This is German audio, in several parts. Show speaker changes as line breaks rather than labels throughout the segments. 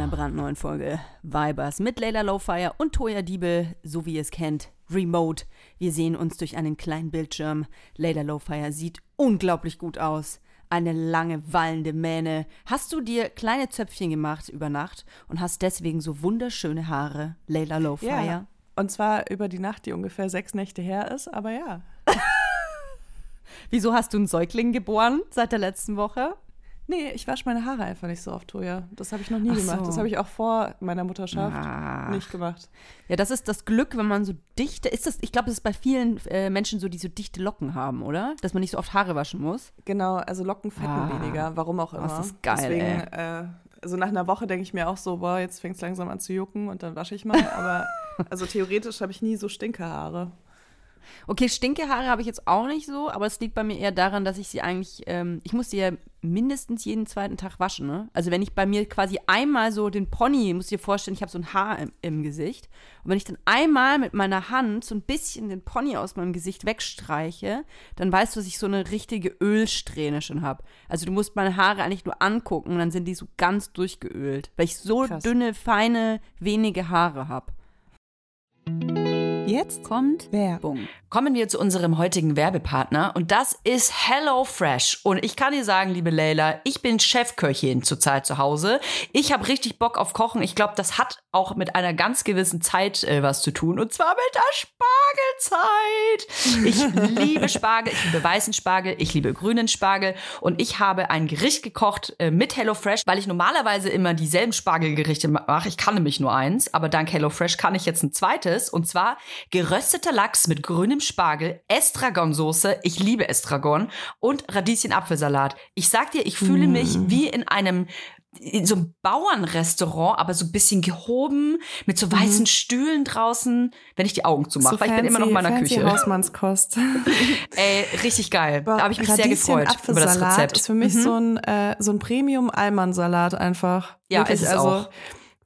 einer brandneuen Folge Vibers mit Leila Lowfire und Toya Diebel, so wie ihr es kennt, remote. Wir sehen uns durch einen kleinen Bildschirm. Leila Lowfire sieht unglaublich gut aus. Eine lange, wallende Mähne. Hast du dir kleine Zöpfchen gemacht über Nacht und hast deswegen so wunderschöne Haare, Leila Lowfire?
Ja. Und zwar über die Nacht, die ungefähr sechs Nächte her ist, aber ja.
Wieso hast du einen Säugling geboren seit der letzten Woche?
Nee, ich wasche meine Haare einfach nicht so oft, Toja. Das habe ich noch nie
Ach
gemacht.
so.
Das habe ich auch vor meiner Mutterschaft
Ah.
nicht gemacht.
Ja, das ist das Glück, wenn man so dichte. Ist das? Ich glaube, das ist bei vielen äh, Menschen so, die so dichte Locken haben, oder? Dass man nicht so oft Haare waschen muss.
Genau, also Locken fetten
Ah.
weniger, warum auch
Oh,
immer.
das ist geil,
Deswegen, äh, also nach einer Woche denke ich mir auch so, boah, jetzt fängt es langsam an zu jucken und dann wasche ich mal. Aber also theoretisch habe ich nie so Stinkehaare.
Okay, Stinkehaare habe ich jetzt auch nicht so, aber es liegt bei mir eher daran, dass ich sie eigentlich, ähm, ich muss sie ja mindestens jeden zweiten Tag waschen, ne? Also wenn ich bei mir quasi einmal so den Pony, musst du dir vorstellen, ich habe so ein Haar im, im Gesicht und wenn ich dann einmal mit meiner Hand so ein bisschen den Pony aus meinem Gesicht wegstreiche, dann weißt du, dass ich so eine richtige Ölsträhne schon habe. Also du musst meine Haare eigentlich nur angucken und dann sind die so ganz durchgeölt, weil ich so
Krass.
dünne, feine, wenige Haare habe.
Jetzt kommt Werbung.
Kommen wir zu unserem heutigen Werbepartner und das ist HelloFresh. Und ich kann dir sagen, liebe Leila, ich bin Chefköchin zurzeit zu Hause. Ich habe richtig Bock auf Kochen. Ich glaube, das hat auch mit einer ganz gewissen Zeit äh, was zu tun. Und zwar mit der Spargelzeit. Ich liebe Spargel, ich liebe weißen Spargel, ich liebe grünen Spargel. Und ich habe ein Gericht gekocht äh, mit HelloFresh, weil ich normalerweise immer dieselben Spargelgerichte mache. Ich kann nämlich nur eins, aber dank HelloFresh kann ich jetzt ein zweites. Und zwar gerösteter Lachs mit grünem Spargel, Estragonsoße, ich liebe Estragon und Radieschen-Apfelsalat. Ich sag dir, ich fühle mich wie in einem in so einem Bauernrestaurant, aber so ein bisschen gehoben, mit so weißen Stühlen draußen, wenn ich die Augen zumache. weil ich bin immer noch in meiner
fancy
Küche.
Hausmannskost.
Ey, richtig geil. Da habe ich mich sehr gefreut über das Rezept. Mhm.
ist für mich so ein, äh, so ein Premium-Almansalat einfach.
Ja,
Wirklich,
ist es
also,
auch.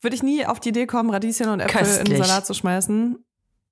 Würde ich nie auf die Idee kommen, Radieschen und Äpfel in
Köstlich.
den Salat zu schmeißen.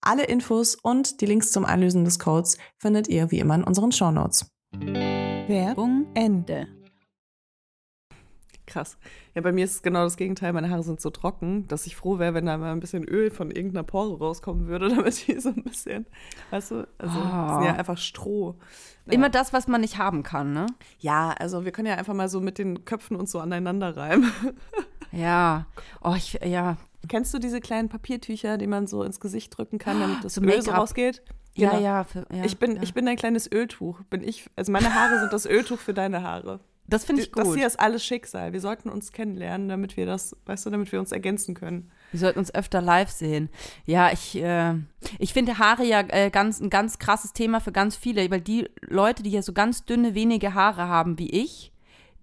Alle Infos und die Links zum Einlösen des Codes findet ihr wie immer in unseren Shownotes.
Werbung Ende.
Krass. Ja, bei mir ist es genau das Gegenteil. Meine Haare sind so trocken, dass ich froh wäre, wenn da mal ein bisschen Öl von irgendeiner Pore rauskommen würde, damit die so ein bisschen, weißt du, also das sind ja einfach Stroh. Naja.
Immer das, was man nicht haben kann, ne?
Ja, also wir können ja einfach mal so mit den Köpfen uns so aneinander reiben.
Ja. Oh, ich, ja.
Kennst du diese kleinen Papiertücher, die man so ins Gesicht drücken kann, damit das
So
Öl so rausgeht?
Ja,
Genau.
ja, für, ja.
Ich bin,
ja.
ich bin dein kleines Öltuch. Bin ich, also meine Haare sind das Öltuch für deine Haare.
Das finde ich gut.
Das hier ist alles Schicksal. Wir sollten uns kennenlernen, damit wir das, weißt du, damit wir uns ergänzen können.
Wir sollten uns öfter live sehen. Ja, ich, äh, ich finde Haare ja äh, ganz, ein ganz krasses Thema für ganz viele, weil die Leute, die ja so ganz dünne, wenige Haare haben wie ich,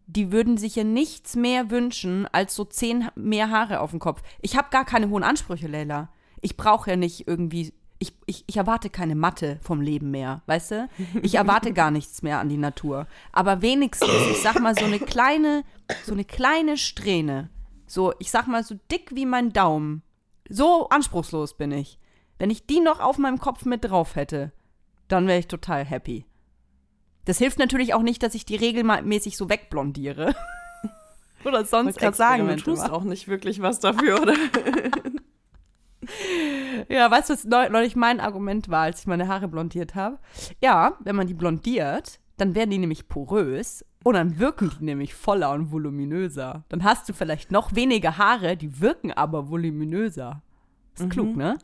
die würden sich ja nichts mehr wünschen als so zehn mehr Haare auf dem Kopf. Ich habe gar keine hohen Ansprüche, Leila. Ich brauche ja nicht irgendwie. Ich, ich, ich erwarte keine Matte vom Leben mehr, weißt du? Ich erwarte gar nichts mehr an die Natur. Aber wenigstens, ich sag mal, so eine kleine, so eine kleine Strähne. So, ich sag mal, so dick wie mein Daumen. So anspruchslos bin ich. Wenn ich die noch auf meinem Kopf mit drauf hätte, dann wäre ich total happy. Das hilft natürlich auch nicht, dass ich die regelmäßig so wegblondiere. Oder sonst
gerade sagen, du tust auch nicht wirklich was dafür, oder?
Ja, weißt du, was neu- neulich mein Argument war, als ich meine Haare blondiert habe? Ja, wenn man die blondiert, dann werden die nämlich porös und dann wirken die nämlich voller und voluminöser. Dann hast du vielleicht noch weniger Haare, die wirken aber voluminöser. Ist klug, ne?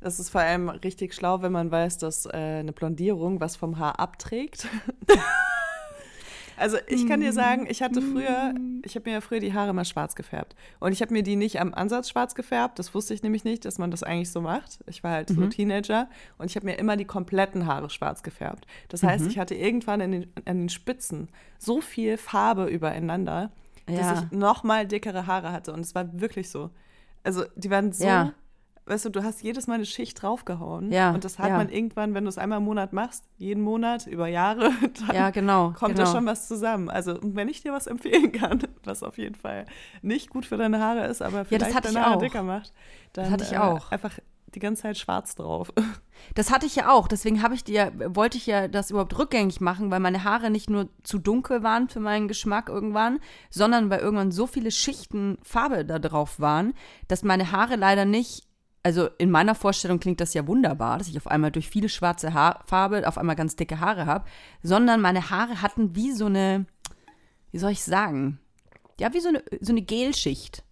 Das ist vor allem richtig schlau, wenn man weiß, dass äh, eine Blondierung was vom Haar abträgt. also ich kann dir sagen, ich hatte früher, ich habe mir ja früher die Haare mal schwarz gefärbt. Und ich habe mir die nicht am Ansatz schwarz gefärbt. Das wusste ich nämlich nicht, dass man das eigentlich so macht. Ich war halt so Teenager und ich habe mir immer die kompletten Haare schwarz gefärbt. Das heißt, ich hatte irgendwann in den, an den Spitzen so viel Farbe übereinander,
Ja.
dass ich noch mal dickere Haare hatte. Und es war wirklich so. Also die waren so
Ja.
Weißt du, du hast jedes Mal eine Schicht draufgehauen.
Ja,
Und das hat
ja.
man irgendwann, wenn du es einmal im Monat machst, jeden Monat, über Jahre, dann
Ja, genau.
kommt
genau.
da schon was zusammen. Also, wenn ich dir was empfehlen kann, was auf jeden Fall nicht gut für deine Haare ist, aber
das
vielleicht
ich
deine Haare
auch.
dicker macht, dann
hatte ich
äh,
auch.
einfach die ganze Zeit schwarz drauf.
Das hatte ich ja auch. Deswegen habe ich dir, wollte ich ja das überhaupt rückgängig machen, weil meine Haare nicht nur zu dunkel waren für meinen Geschmack irgendwann, sondern weil irgendwann so viele Schichten Farbe da drauf waren, dass meine Haare leider nicht. Also in meiner Vorstellung klingt das ja wunderbar, dass ich auf einmal durch viele schwarze Haar Farbe auf einmal ganz dicke Haare habe, sondern meine Haare hatten wie so eine, wie soll ich sagen, ja wie so eine so eine Gelschicht.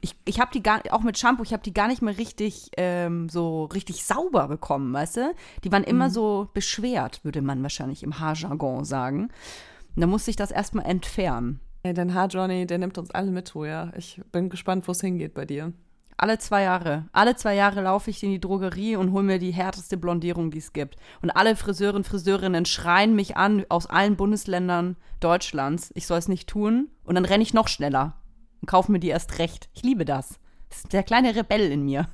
Ich, ich habe die gar auch mit Shampoo, ich habe die gar nicht mehr richtig ähm, so richtig sauber bekommen, weißt du? Die waren immer so beschwert, würde man wahrscheinlich im Haarjargon sagen. Und da musste ich das erstmal entfernen.
Ey, dein Haar, Johnny, der nimmt uns alle mit, ja. Ich bin gespannt, wo es hingeht bei dir.
Alle zwei Jahre. Alle zwei Jahre laufe ich in die Drogerie und hole mir die härteste Blondierung, die es gibt. Und alle Friseuren, Friseurinnen schreien mich an aus allen Bundesländern Deutschlands. Ich soll es nicht tun. Und dann renne ich noch schneller und kaufe mir die erst recht. Ich liebe das. Das ist der kleine Rebell in mir.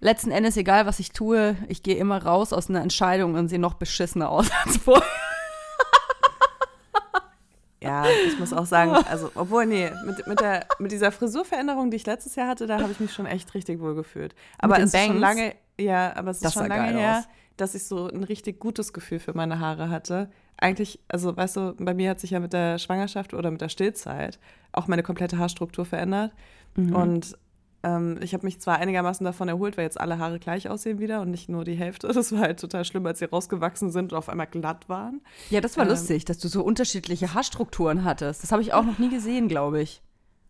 Letzten Endes, egal was ich tue, ich gehe immer raus aus einer Entscheidung und sehe noch beschissener aus als vorher.
Ja, ich muss auch sagen, also, obwohl, nee, mit, mit, der, mit dieser Frisurveränderung, die ich letztes Jahr hatte, da habe ich mich schon echt richtig wohl gefühlt. Aber es ist schon lange, ja, aber es
Das
ist schon lange her,
aus.
dass ich so ein richtig gutes Gefühl für meine Haare hatte. Eigentlich, also weißt du, bei mir hat sich ja mit der Schwangerschaft oder mit der Stillzeit auch meine komplette Haarstruktur verändert. Und ähm, ich habe mich zwar einigermaßen davon erholt, weil jetzt alle Haare gleich aussehen wieder und nicht nur die Hälfte. Das war halt total schlimm, als sie rausgewachsen sind und auf einmal glatt waren.
Ja, das war
Ähm.
lustig, dass du so unterschiedliche Haarstrukturen hattest. Das habe ich auch noch nie gesehen, glaube ich.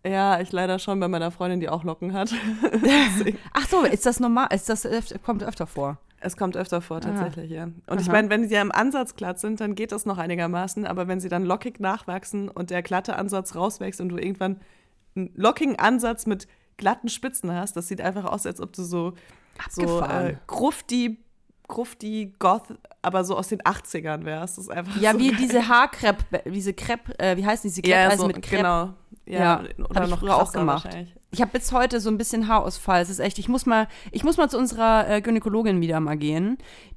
Ja, ich leider schon bei meiner Freundin, die auch Locken hat.
Ach so, ist das normal? Ist das kommt öfter vor?
Es kommt öfter vor, tatsächlich, ja. Und ich
Aha.
meine, wenn sie ja im Ansatz glatt sind, dann geht das noch einigermaßen. Aber wenn sie dann lockig nachwachsen und der glatte Ansatz rauswächst und du irgendwann einen lockigen Ansatz mit glatten Spitzen hast, das sieht einfach aus, als ob du so, so äh, grufti, grufti Goth, aber so aus den 80ern wärst. Das ist einfach
Ja,
so
wie
geil.
diese Haarkrepp, diese Crepe, äh, wie heißen diese Crepe?
ja,
also
so,
mit Crepe.
genau. Ja,
Ja,
oder
hab ich
noch
früher auch gemacht. Ich habe bis heute so ein bisschen Haarausfall. Es ist echt, ich muss mal, ich muss mal zu unserer äh, Gynäkologin wieder mal gehen.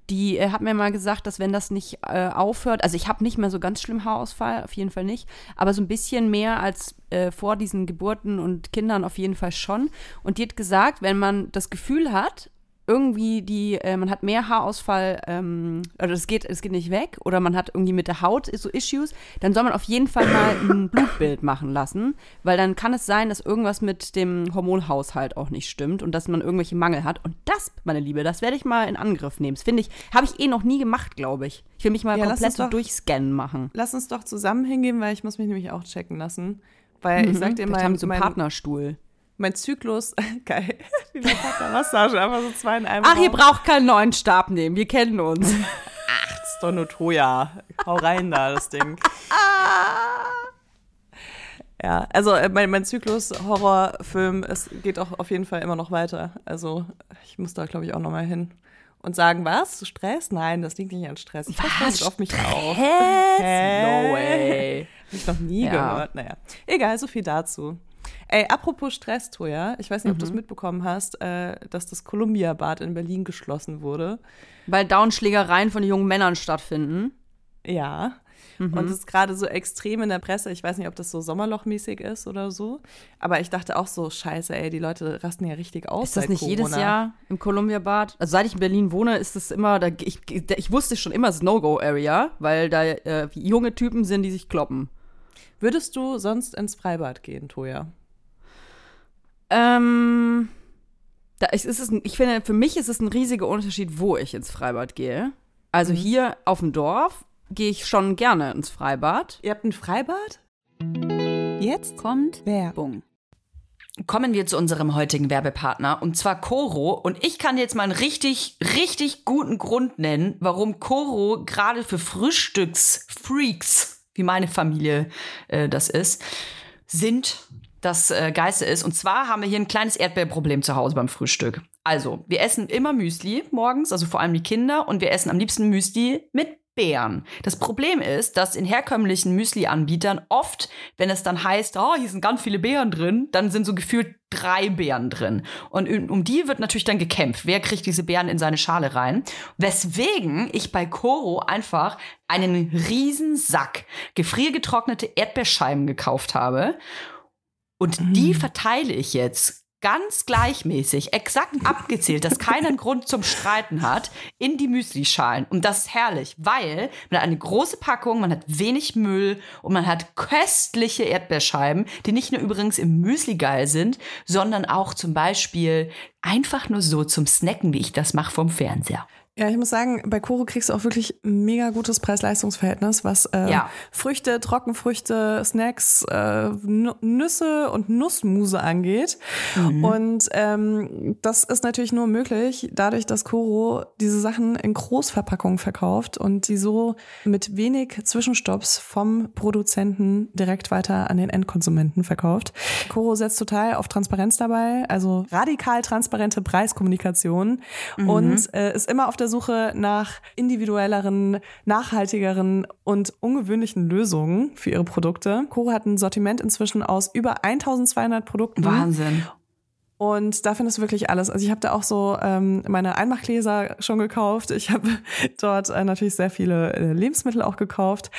Die äh, hat mir mal gesagt, dass wenn das nicht äh, aufhört, also ich habe nicht mehr so ganz schlimm Haarausfall, auf jeden Fall nicht, aber so ein bisschen mehr als äh, vor diesen Geburten und Kindern auf jeden Fall schon. Und die hat gesagt, wenn man das Gefühl hat, irgendwie die, äh, man hat mehr Haarausfall, ähm, oder es geht, es geht nicht weg, oder man hat irgendwie mit der Haut so Issues, dann soll man auf jeden Fall mal ein Blutbild machen lassen, weil dann kann es sein, dass irgendwas mit dem Hormonhaushalt auch nicht stimmt und dass man irgendwelche Mangel hat. Und das, meine Liebe, das werde ich mal in Angriff nehmen. Das finde ich, habe ich eh noch nie gemacht, glaube ich. Ich will mich mal
Ja, lass
komplett
uns doch-
durchscannen machen.
Lass uns doch zusammen hingehen, weil ich muss mich nämlich auch checken lassen. Weil ich sag dir mal,
haben die so einen
mein,
Partnerstuhl.
Mein Zyklus, geil, wie bei Massage, einfach so zwei in einem
Ach, ihr
Raum.
braucht keinen neuen Stab nehmen. Wir kennen uns.
Das ist doch nur Toya. Hau rein da, das Ding. Ja, also äh, mein, mein Zyklus-Horrorfilm, es geht auch auf jeden Fall immer noch weiter. Also ich muss da, glaube ich, auch noch mal hin. Und sagen, was? Stress? Nein, das liegt nicht an Stress. Ich passe
Was?
nicht auf mich auf.
Hä? No way.
Hab ich noch nie
Ja.
gehört. Naja, egal, so viel dazu. Ey, apropos Stress, Toja, ich weiß nicht, ob du es mitbekommen hast, äh, dass das Columbia-Bad in Berlin geschlossen wurde.
Weil Downschlägereien von jungen Männern stattfinden.
Ja. Und es ist gerade so extrem in der Presse. Ich weiß nicht, ob das so sommerlochmäßig ist oder so. Aber ich dachte auch so, scheiße, ey, die Leute rasten ja richtig aus.
Ist das nicht jedes
Corona.
Jahr im Columbia-Bad? Also seit ich in Berlin wohne, ist das immer, da, ich, ich wusste schon immer, es ist No-Go-Area, weil da äh, junge Typen sind, die sich kloppen.
Würdest du sonst ins Freibad gehen, Toja?
Ähm, da ist, ist es, ich finde, für mich ist es ein riesiger Unterschied, wo ich ins Freibad gehe. Also hier auf dem Dorf gehe ich schon gerne ins Freibad.
Ihr habt ein Freibad?
Jetzt kommt Werbung.
Kommen wir zu unserem heutigen Werbepartner und zwar Coro. Und ich kann jetzt mal einen richtig, richtig guten Grund nennen, warum Coro gerade für Frühstücksfreaks, wie meine Familie äh, das ist, sind, das äh, Geiste ist. Und zwar haben wir hier ein kleines Erdbeerproblem zu Hause beim Frühstück. Also, wir essen immer Müsli morgens, also vor allem die Kinder, und wir essen am liebsten Müsli mit Beeren. Das Problem ist, dass in herkömmlichen Müsli-Anbietern oft, wenn es dann heißt, oh, hier sind ganz viele Beeren drin, dann sind so gefühlt drei Beeren drin. Und um die wird natürlich dann gekämpft. Wer kriegt diese Beeren in seine Schale rein? Weswegen ich bei Coro einfach einen riesen Sack gefriergetrocknete Erdbeerscheiben gekauft habe. Und die verteile ich jetzt ganz gleichmäßig, exakt abgezählt, dass keiner einen Grund zum Streiten hat, in die Müslischalen. Und das ist herrlich, weil man hat eine große Packung, man hat wenig Müll und man hat köstliche Erdbeerscheiben, die nicht nur übrigens im Müsli geil sind, sondern auch zum Beispiel einfach nur so zum Snacken, wie ich das mache vom Fernseher.
Ja, ich muss sagen, bei Koro kriegst du auch wirklich ein mega gutes Preis-Leistungs-Verhältnis, was äh,
Ja.
Früchte, Trockenfrüchte, Snacks, äh, Nüsse und Nussmuse angeht. Und ähm, das ist natürlich nur möglich, dadurch, dass Koro diese Sachen in Großverpackungen verkauft und die so mit wenig Zwischenstopps vom Produzenten direkt weiter an den Endkonsumenten verkauft. Koro setzt total auf Transparenz dabei, also radikal transparente Preiskommunikation und äh, ist immer auf der Suche nach individuelleren, nachhaltigeren und ungewöhnlichen Lösungen für ihre Produkte. Koro hat ein Sortiment inzwischen aus über 1200 Produkten.
Wahnsinn.
Und da findest du wirklich alles. Also ich habe da auch so ähm, meine Einmachgläser schon gekauft. Ich habe dort äh, natürlich sehr viele äh, Lebensmittel auch gekauft.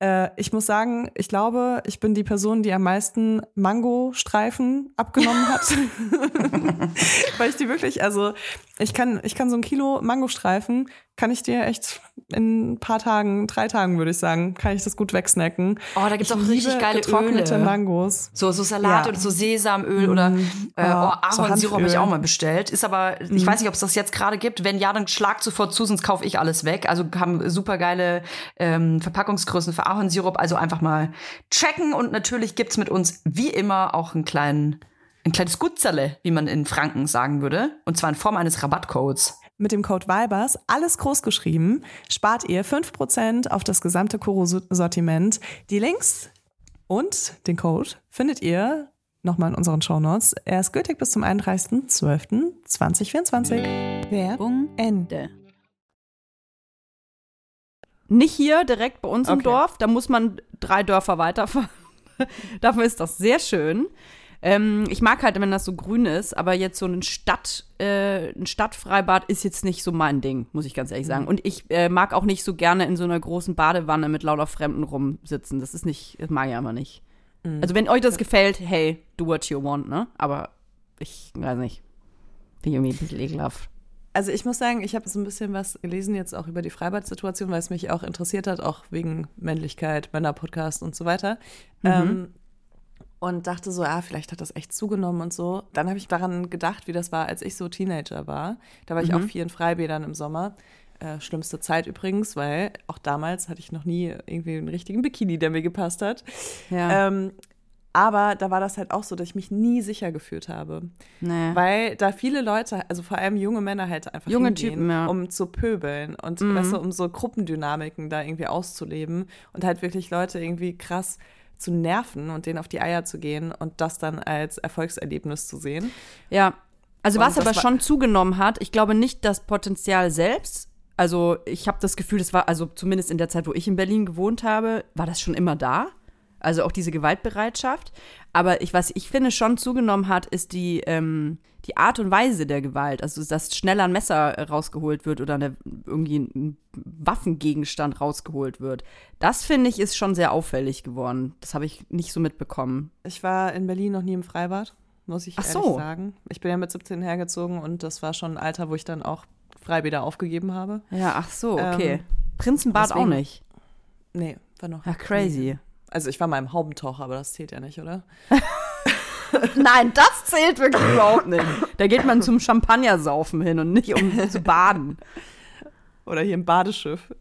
Äh, ich muss sagen, ich glaube, ich bin die Person, die am meisten Mangostreifen abgenommen hat. Weil ich die wirklich, also ich kann, ich kann so ein Kilo Mangostreifen, kann ich dir echt in ein paar Tagen, drei Tagen würde ich sagen, kann ich das gut wegsnacken.
Oh, da gibt's
Ich
auch richtig geile
getrocknete
Öle.
Mangos.
So, so Salat
Ja.
oder so Sesamöl oder äh,
Ah,
oh, Ahornsirup habe ich auch mal bestellt. Ist aber, ich weiß nicht, ob es das jetzt gerade gibt. Wenn ja, dann schlag sofort zu, sonst kaufe ich alles weg. Also haben super geile ähm, Verpackungsgrößen für Ahornsirup. Also einfach mal checken. Und natürlich gibt's mit uns wie immer auch einen kleinen, ein kleines Gutzerle, wie man in Franken sagen würde. Und zwar in Form eines Rabattcodes.
Mit dem Code VIBERS, alles groß geschrieben, spart ihr 5% auf das gesamte Koro-Sortiment. Die Links und den Code findet ihr nochmal in unseren Shownotes. Er ist gültig bis zum 31.12.2024.
Werbung Ende.
Nicht hier direkt bei uns im
Okay.
Dorf, da muss man drei Dörfer weiterfahren. Dafür ist das sehr schön. Ähm, ich mag halt, wenn das so grün ist, aber jetzt so ein, Stadt, äh, ein Stadtfreibad ist jetzt nicht so mein Ding, muss ich ganz ehrlich sagen. Und ich äh, mag auch nicht so gerne in so einer großen Badewanne mit lauter Fremden rumsitzen. Das ist nicht, das mag ich einfach nicht. Also wenn euch das gefällt, hey, do what you want, ne? Aber ich weiß nicht. Bin irgendwie ein bisschen ekelhaft.
Also ich muss sagen, ich habe so ein bisschen was gelesen jetzt auch über die Freibad-Situation, weil es mich auch interessiert hat, auch wegen Männlichkeit, Männer-Podcast und so weiter. Ähm, und dachte so, ah, vielleicht hat das echt zugenommen und so. Dann habe ich daran gedacht, wie das war, als ich so Teenager war. Da war ich auch viel in Freibädern im Sommer. Äh, schlimmste Zeit übrigens, weil auch damals hatte ich noch nie irgendwie einen richtigen Bikini, der mir gepasst hat.
Ja.
Ähm, Aber da war das halt auch so, dass ich mich nie sicher gefühlt habe.
Nee.
Weil da viele Leute, also vor allem junge Männer halt einfach
Junge Typen, ja.
um zu pöbeln und
Mhm.
weißt du, um so Gruppendynamiken da irgendwie auszuleben und halt wirklich Leute irgendwie krass zu nerven und denen auf die Eier zu gehen und das dann als Erfolgserlebnis zu sehen.
Ja, also
Und
was aber
war-
schon zugenommen hat, ich glaube nicht das Potenzial selbst. Also ich habe das Gefühl, das war, also zumindest in der Zeit, wo ich in Berlin gewohnt habe, war das schon immer da. Also auch diese Gewaltbereitschaft. Aber ich, was ich finde schon zugenommen hat, ist die, ähm, die Art und Weise der Gewalt. Also dass schneller ein Messer rausgeholt wird oder eine, irgendwie ein Waffengegenstand rausgeholt wird. Das finde ich ist schon sehr auffällig geworden. Das habe ich nicht so mitbekommen.
Ich war in Berlin noch nie im Freibad, muss ich
Ach
ehrlich
so.
sagen. Ich bin ja mit 17 hergezogen und das war schon ein Alter, wo ich dann auch Freibäder aufgegeben habe.
Ja, ach so, okay.
Ähm,
Prinzenbad auch
deswegen-
nicht.
Nee, war noch.
Ja, crazy.
Also ich war mal im Haubentaucher, aber das zählt ja nicht, oder?
Nein, das zählt wirklich überhaupt nicht. Da geht man zum Champagnersaufen hin und nicht um zu baden.
Oder hier im Badeschiff.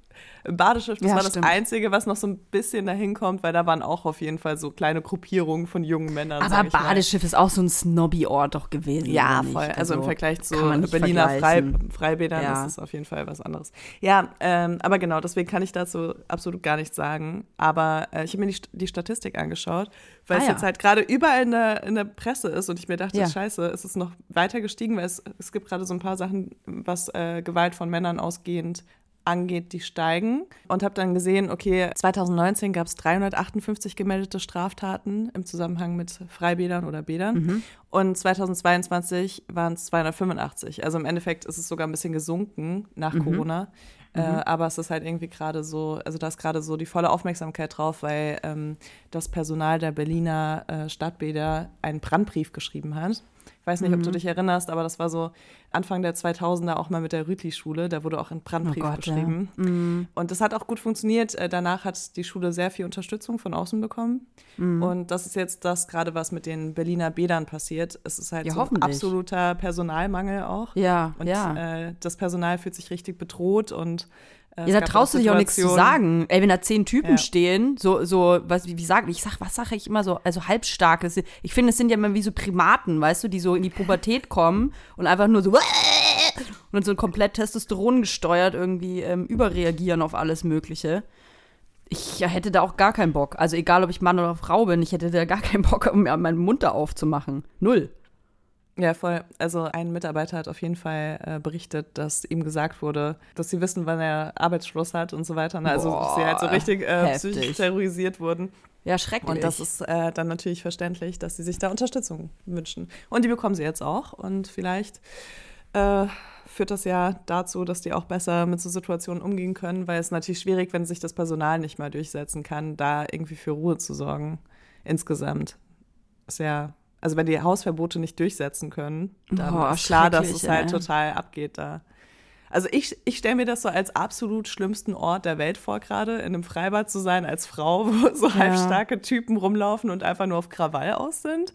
Im Badeschiff, das
Ja,
war das
stimmt.
Einzige, was noch so ein bisschen dahin kommt, weil da waren auch auf jeden Fall so kleine Gruppierungen von jungen Männern.
Aber
ich mal.
Badeschiff ist auch so ein Snobby-Ort doch gewesen.
Ja, voll. Also, im Vergleich zu Berliner Frei. Freibädern
Ja.
ist es auf jeden Fall was anderes. Ja, ähm, aber genau, deswegen kann ich dazu absolut gar nichts sagen. Aber äh, ich habe mir die, die Statistik angeschaut, weil
Ah,
es
ja.
jetzt halt gerade überall in der, in der Presse ist und ich mir dachte, scheiße, ist es noch weiter gestiegen, weil es, es gibt gerade so ein paar Sachen, was äh, Gewalt von Männern ausgehend angeht, die steigen. Und habe dann gesehen, okay, 2019 gab es 358 gemeldete Straftaten im Zusammenhang mit Freibädern oder Bädern.
Mhm.
Und 2022 waren es 285. Also im Endeffekt ist es sogar ein bisschen gesunken nach
Mhm.
Corona. Äh, aber es ist halt irgendwie gerade so, also da ist gerade so die volle Aufmerksamkeit drauf, weil ähm, das Personal der Berliner äh, Stadtbäder einen Brandbrief geschrieben hat. Ich weiß nicht, ob
Mhm.
du dich erinnerst, aber das war so Anfang der 2000er auch mal mit der Rütli-Schule. Da wurde auch ein Brandbrief
Oh Gott, ja.
geschrieben. Und das hat auch gut funktioniert. Äh, Danach hat die Schule sehr viel Unterstützung von außen bekommen.
Mhm.
Und das ist jetzt das gerade, was mit den Berliner Bädern passiert. Es ist halt
Ja,
so ein absoluter Personalmangel auch.
Ja,
Und
ja.
äh, das Personal fühlt sich richtig bedroht und äh, es
Ja, da traust du dich auch nichts zu sagen. Ey, wenn da zehn Typen
Ja.
stehen, so, so, was, wie, wie sagen, ich sag, was sage ich immer so, also halbstarke. Ich finde, es sind ja immer wie so Primaten, weißt du, die so in die Pubertät kommen und einfach nur so und so komplett Testosteron gesteuert irgendwie ähm, überreagieren auf alles Mögliche. Ich hätte da auch gar keinen Bock. Also egal, ob ich Mann oder Frau bin, ich hätte da gar keinen Bock, um mir meinen Mund da aufzumachen. Null.
Ja, voll. Also ein Mitarbeiter hat auf jeden Fall äh, berichtet, dass ihm gesagt wurde, dass sie wissen, wann er Arbeitsschluss hat und so weiter. Ne? Also
Boah,
sie halt so richtig äh, psychisch terrorisiert wurden.
Ja, schrecklich.
Und das ist äh, dann natürlich verständlich, dass sie sich da Unterstützung wünschen. Und die bekommen sie jetzt auch. Und vielleicht äh, führt das ja dazu, dass die auch besser mit so Situationen umgehen können, weil es natürlich schwierig, wenn sich das Personal nicht mal durchsetzen kann, da irgendwie für Ruhe zu sorgen. Insgesamt. Ist ja, also wenn die Hausverbote nicht durchsetzen können, dann
Boah,
ist klar, dass es halt
ey.
total abgeht da. Also ich, ich stelle mir das so als absolut schlimmsten Ort der Welt vor, gerade in einem Freibad zu sein als Frau, wo so halbstarke Typen rumlaufen und einfach nur auf Krawall aus sind.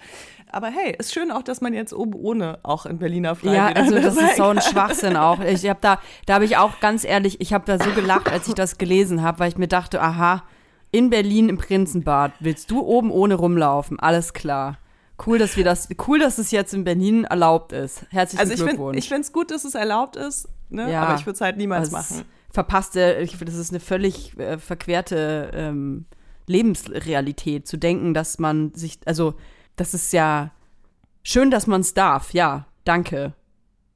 Aber hey, ist schön auch, dass man jetzt oben ohne auch in Berliner
Ja,
Freibädern
also das ist so ein. Schwachsinn auch. Ich habe da, da habe ich auch ganz ehrlich, ich habe da so gelacht, als ich das gelesen habe, weil ich mir dachte, aha, in Berlin im Prinzenbad willst du oben ohne rumlaufen, alles klar. Cool, dass wir das, cool, dass es jetzt in Berlin erlaubt ist. Herzlichen
Also ich finde
Glückwunsch.
ich finde es gut, dass es erlaubt ist, ne?
Ja.
aber ich würde es halt niemals machen.
Verpasste, ich finde, das ist eine völlig äh, verquerte ähm, Lebensrealität, zu denken, dass man sich, also, das ist ja schön, dass man es darf, ja, danke.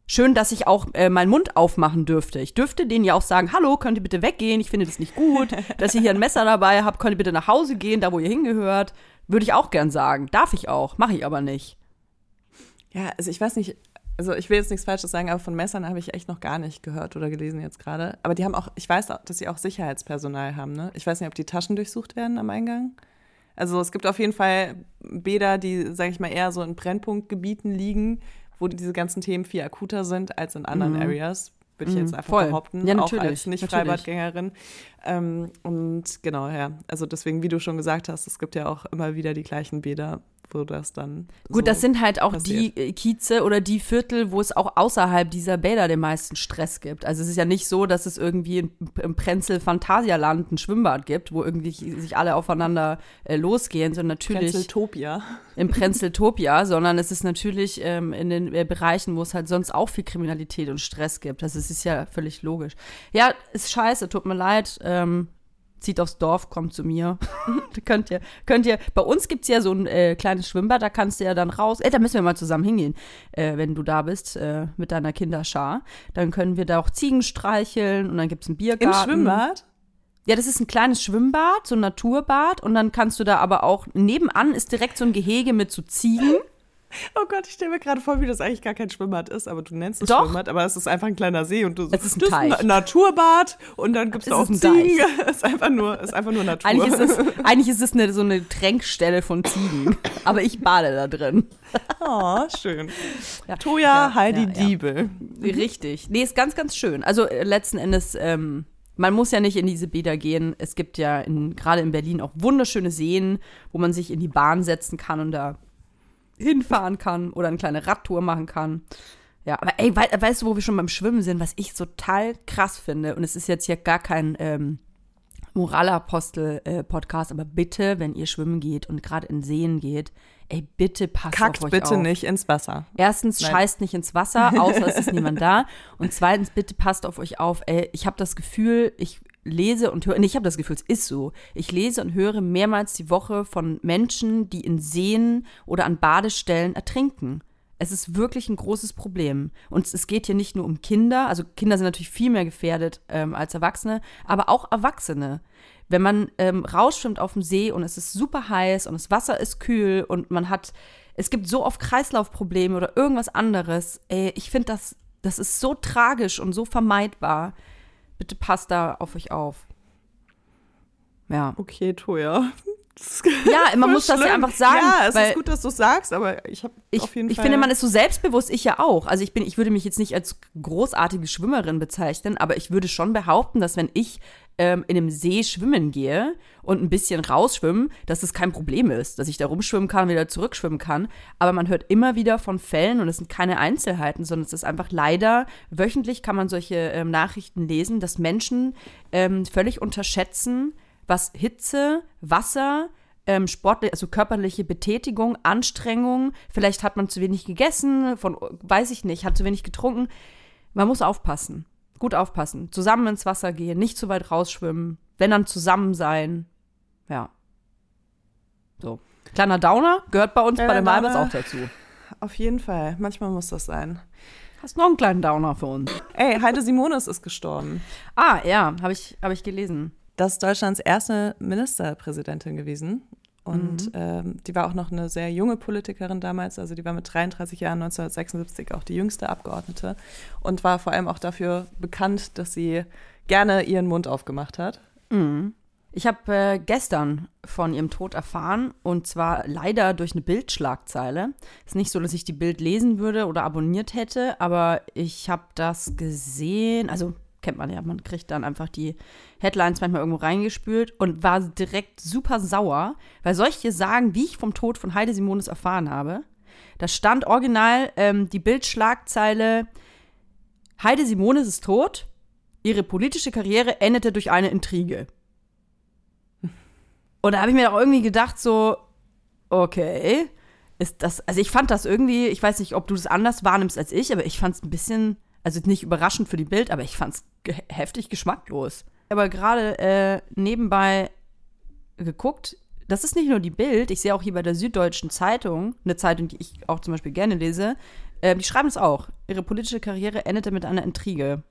Schön, dass ich auch äh, meinen Mund aufmachen dürfte. Ich dürfte denen ja auch sagen, hallo, könnt ihr bitte weggehen, ich finde das nicht gut, dass ihr hier ein Messer dabei habt, könnt ihr bitte nach Hause gehen, da wo ihr hingehört. Würde ich auch gern sagen. Darf ich auch, mache ich aber nicht.
Ja, also ich weiß nicht, also ich will jetzt nichts Falsches sagen, aber von Messern habe ich echt noch gar nicht gehört oder gelesen jetzt gerade. Aber die haben auch, ich weiß auch, dass sie auch Sicherheitspersonal haben, ne? Ich weiß nicht, ob die Taschen durchsucht werden am Eingang. Also es gibt auf jeden Fall Bäder, die, sage ich mal, eher so in Brennpunktgebieten liegen, wo diese ganzen Themen viel akuter sind als in anderen
Mhm.
Areas, würde ich
Mhm,
jetzt einfach
voll.
behaupten,
Ja,
auch als. Nicht-Freibadgängerin. Ähm, und genau, ja, also deswegen, wie du schon gesagt hast, es gibt ja auch immer wieder die gleichen Bäder, wo das dann.
Gut,
so
das sind halt auch
passiert.
die Kieze oder die Viertel, wo es auch außerhalb dieser Bäder den meisten Stress gibt. Also es ist ja nicht so, dass es irgendwie in, im Prenzl Phantasialand ein Schwimmbad gibt, wo irgendwie sich alle aufeinander äh, losgehen, sondern natürlich
Prenzltopia.
im Prenzltopia, sondern es ist natürlich ähm, in den äh, Bereichen, wo es halt sonst auch viel Kriminalität und Stress gibt. Also es ist ja völlig logisch. Ja, ist scheiße, tut mir leid. Ähm, zieht aufs Dorf, kommt zu mir. könnt ihr, könnt ihr, bei uns gibt es ja so ein äh, kleines Schwimmbad, da kannst du ja dann raus. Ey, da müssen wir mal zusammen hingehen, äh, wenn du da bist, äh, mit deiner Kinderschar. Dann können wir da auch Ziegen streicheln und dann gibt es einen Biergarten.
Im Schwimmbad?
Ja, das ist ein kleines Schwimmbad, so ein Naturbad und dann kannst du da aber auch, nebenan ist direkt so ein Gehege mit so Ziegen.
Oh Gott, ich stelle mir gerade vor, wie das eigentlich gar kein Schwimmbad ist, aber du nennst es
Doch.
Schwimmbad, aber es ist einfach ein kleiner See und du
Es ist ein Teich.
Na Naturbad und dann gibt es da auch
ein
Ziegen. Es ist einfach nur, ist einfach nur Natur.
Eigentlich ist es, eigentlich ist es eine, so eine Tränkstelle von Ziegen. Aber ich bade da drin.
oh, schön.
Ja.
Toja
Ja,
Heidi
ja.
Diebel.
Richtig. Nee, ist ganz, ganz schön. Also äh, letzten Endes, ähm, man muss ja nicht in diese Bäder gehen. Es gibt ja gerade in Berlin auch wunderschöne Seen, wo man sich in die Bahn setzen kann und da hinfahren kann oder eine kleine Radtour machen kann. Ja, aber ey, wei weißt du, wo wir schon beim Schwimmen sind, was ich total krass finde, und es ist jetzt hier gar kein ähm, Moralapostel-Podcast, aber bitte, wenn ihr schwimmen geht und gerade in Seen geht, ey, bitte passt
Kackt
auf euch
bitte
auf.
nicht ins Wasser.
Erstens,
Nein.
scheißt nicht ins Wasser, außer es ist niemand da. Und zweitens, bitte passt auf euch auf. Ey, ich habe das Gefühl, ich lese und höre, nee, ich habe das Gefühl, es ist so. Ich lese und höre mehrmals die Woche von Menschen, die in Seen oder an Badestellen ertrinken. Es ist wirklich ein großes Problem. Und es geht hier nicht nur um Kinder, also Kinder sind natürlich viel mehr gefährdet ähm, als Erwachsene, aber auch Erwachsene. Wenn man ähm, rausschwimmt auf dem See und es ist super heiß und das Wasser ist kühl und man hat, es gibt so oft Kreislaufprobleme oder irgendwas anderes. Ey, ich finde das, das ist so tragisch und so vermeidbar. Bitte passt da auf euch auf. Ja.
Okay, Toja.
Ja, man muss das ja
Schlimm.
einfach sagen.
Ja, es ist gut, dass du es sagst, aber ich habe auf jeden
ich
Fall.
finde, man ist so selbstbewusst, ich ja auch. Also ich bin, ich würde mich jetzt nicht als großartige Schwimmerin bezeichnen, aber ich würde schon behaupten, dass wenn ich ähm, in einem See schwimmen gehe und ein bisschen rausschwimmen, dass es kein Problem ist, dass ich da rumschwimmen kann, wieder zurückschwimmen kann. Aber man hört immer wieder von Fällen und es sind keine Einzelheiten, sondern es ist einfach leider, wöchentlich kann man solche ähm, Nachrichten lesen, dass Menschen ähm, völlig unterschätzen, was Hitze, Wasser, ähm, also körperliche Betätigung, Anstrengung, vielleicht hat man zu wenig gegessen, von, weiß ich nicht, hat zu wenig getrunken. Man muss aufpassen. Gut aufpassen. Zusammen ins Wasser gehen, nicht zu weit rausschwimmen, wenn dann zusammen sein. Ja. So. Kleiner Downer gehört bei uns bei
Kleiner
den Malbers
Downer.
auch dazu.
Auf jeden Fall. Manchmal muss das sein.
Hast noch einen kleinen Downer für uns?
Ey, Heide Simonis ist gestorben.
Ah, ja, habe ich, hab ich gelesen.
Das ist Deutschlands erste Ministerpräsidentin gewesen. Und
Mhm.
ähm, die war auch noch eine sehr junge Politikerin damals. Also die war mit 33 Jahren 1976 auch die jüngste Abgeordnete und war vor allem auch dafür bekannt, dass sie gerne ihren Mund aufgemacht hat.
Ich habe äh, gestern von ihrem Tod erfahren und zwar leider durch eine Bildschlagzeile. Ist nicht so, dass ich die Bild lesen würde oder abonniert hätte, aber ich habe das gesehen. Also kennt man ja, man kriegt dann einfach die Headlines manchmal irgendwo reingespült und war direkt super sauer, weil solche sagen, wie ich vom Tod von Heide Simonis erfahren habe. Da stand original ähm, die Bildschlagzeile: Heide Simonis ist tot. Ihre politische Karriere endete durch eine Intrige. Und da habe ich mir auch irgendwie gedacht, so, okay, ist das, also ich fand das irgendwie, ich weiß nicht, ob du das anders wahrnimmst als ich, aber ich fand es ein bisschen, also nicht überraschend für die Bild, aber ich fand es ge heftig geschmacklos. Aber gerade äh, nebenbei geguckt, das ist nicht nur die Bild, ich sehe auch hier bei der Süddeutschen Zeitung, eine Zeitung, die ich auch zum Beispiel gerne lese, äh, die schreiben es auch. Ihre politische Karriere endete mit einer Intrige.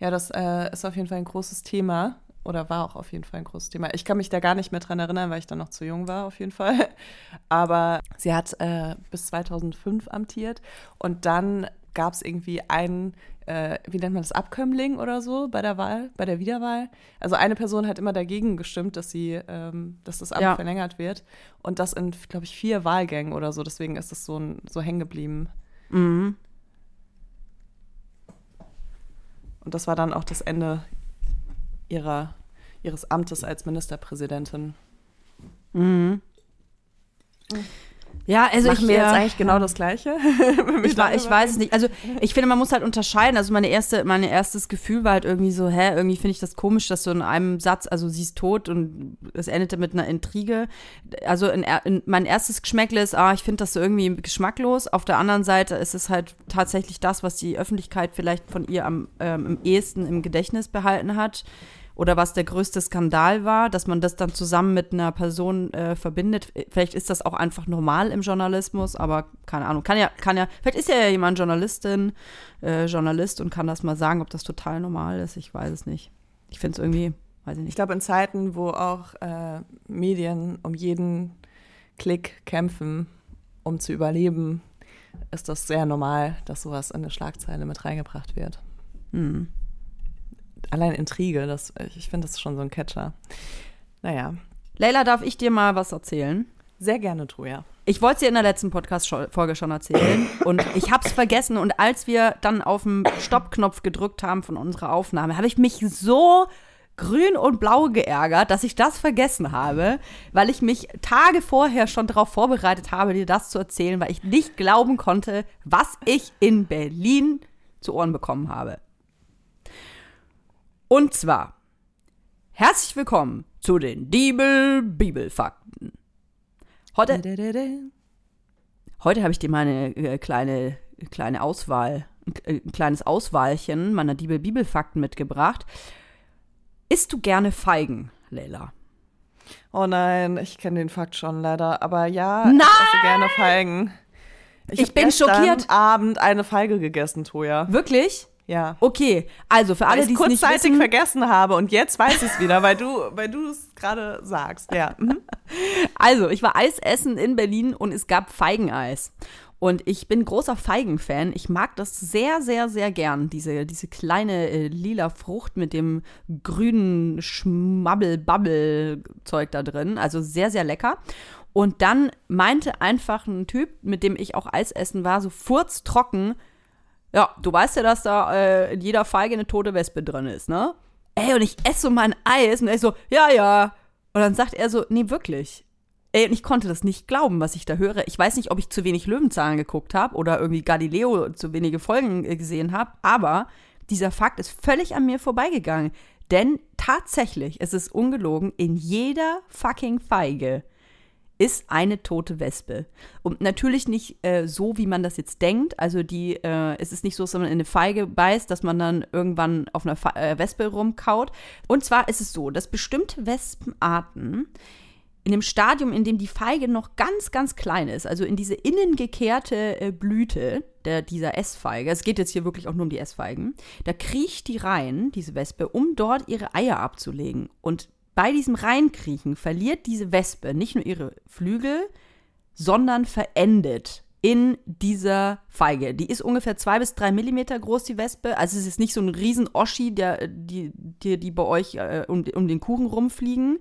Ja, das äh, ist auf jeden Fall ein großes Thema oder war auch auf jeden Fall ein großes Thema. Ich kann mich da gar nicht mehr dran erinnern, weil ich dann noch zu jung war, auf jeden Fall. Aber sie hat äh, bis 2005 amtiert und dann gab es irgendwie einen, äh, wie nennt man das, Abkömmling oder so bei der Wahl, bei der Wiederwahl. Also eine Person hat immer dagegen gestimmt, dass sie, ähm, dass das Amt
Ja.
verlängert wird. Und das in, glaube ich, vier Wahlgängen oder so. Deswegen ist das so, ein, so hängen geblieben.
Mhm.
Und das war dann auch das Ende ihrer, ihres Amtes als Ministerpräsidentin.
Mhm. Ja, also
Machen
ich,
wir jetzt eigentlich genau das Gleiche?
Ich, war, ich weiß es nicht. Also ich finde, man muss halt unterscheiden. Also meine erste, mein erstes Gefühl war halt irgendwie so, hä, irgendwie finde ich das komisch, dass du in einem Satz, also sie ist tot und es endete mit einer Intrige. Also in, in, mein erstes Geschmäckle ist, ah, ich finde das so irgendwie geschmacklos. Auf der anderen Seite ist es halt tatsächlich das, was die Öffentlichkeit vielleicht von ihr am ähm, ehesten im Gedächtnis behalten hat oder was der größte Skandal war, dass man das dann zusammen mit einer Person äh, verbindet. Vielleicht ist das auch einfach normal im Journalismus, aber keine Ahnung. Kann ja, kann ja, vielleicht ist ja jemand Journalistin, äh, Journalist und kann das mal sagen, ob das total normal ist. Ich weiß es nicht. Ich finde es irgendwie, weiß ich nicht.
Ich glaube, in Zeiten, wo auch äh, Medien um jeden Klick kämpfen, um zu überleben, ist das sehr normal, dass sowas in eine Schlagzeile mit reingebracht wird.
Hm
allein Intrige, das, ich finde, das schon so ein Catcher. Naja.
Leila, darf ich dir mal was erzählen?
Sehr gerne, Troja.
Ich wollte es dir in der letzten Podcast-Folge schon erzählen und ich habe es vergessen. Und als wir dann auf den Stoppknopf gedrückt haben von unserer Aufnahme, habe ich mich so grün und blau geärgert, dass ich das vergessen habe, weil ich mich Tage vorher schon darauf vorbereitet habe, dir das zu erzählen, weil ich nicht glauben konnte, was ich in Berlin zu Ohren bekommen habe. Und zwar, herzlich willkommen zu den Diebel-Bibelfakten. Heute, heute habe ich dir meine äh, kleine, kleine Auswahl, ein, ein kleines Auswahlchen meiner Diebel-Bibelfakten mitgebracht. Isst du gerne Feigen, Leila?
Oh nein, ich kenne den Fakt schon leider. Aber ja,
nein!
ich esse gerne Feigen.
Ich, ich bin schockiert.
Abend eine Feige gegessen, Toja.
Wirklich?
Ja.
Okay, also für alle, die es nicht
kurzzeitig vergessen habe und jetzt weiß ich es wieder, weil du, weil du es gerade sagst. Ja. Mhm.
Also, ich war Eis essen in Berlin und es gab Feigeneis. Und ich bin großer Feigenfan. Ich mag das sehr, sehr, sehr gern. Diese, diese kleine äh, lila Frucht mit dem grünen Schmabbel-Babbel-Zeug da drin. Also sehr, sehr lecker. Und dann meinte einfach ein Typ, mit dem ich auch Eis essen war, so furztrocken, ja, du weißt ja, dass da äh, in jeder Feige eine tote Wespe drin ist, ne? Ey, und ich esse so mein Eis und er so, ja, ja. Und dann sagt er so, nee, wirklich. Ey, und ich konnte das nicht glauben, was ich da höre. Ich weiß nicht, ob ich zu wenig Löwenzahlen geguckt habe oder irgendwie Galileo zu wenige Folgen äh, gesehen habe, aber dieser Fakt ist völlig an mir vorbeigegangen. Denn tatsächlich, es ist ungelogen, in jeder fucking Feige ist eine tote Wespe. Und natürlich nicht äh, so, wie man das jetzt denkt. Also die, äh, es ist nicht so, dass man in eine Feige beißt, dass man dann irgendwann auf einer Fe äh, Wespe rumkaut. Und zwar ist es so, dass bestimmte Wespenarten in dem Stadium, in dem die Feige noch ganz, ganz klein ist, also in diese innen gekehrte äh, Blüte der, dieser Essfeige, es geht jetzt hier wirklich auch nur um die Essfeigen, da kriecht die rein, diese Wespe, um dort ihre Eier abzulegen. Und bei diesem Reinkriechen verliert diese Wespe nicht nur ihre Flügel, sondern verendet in dieser Feige. Die ist ungefähr zwei bis drei Millimeter groß, die Wespe. Also es ist nicht so ein riesen Oschi, der, die, die, die bei euch äh, um, um den Kuchen rumfliegen.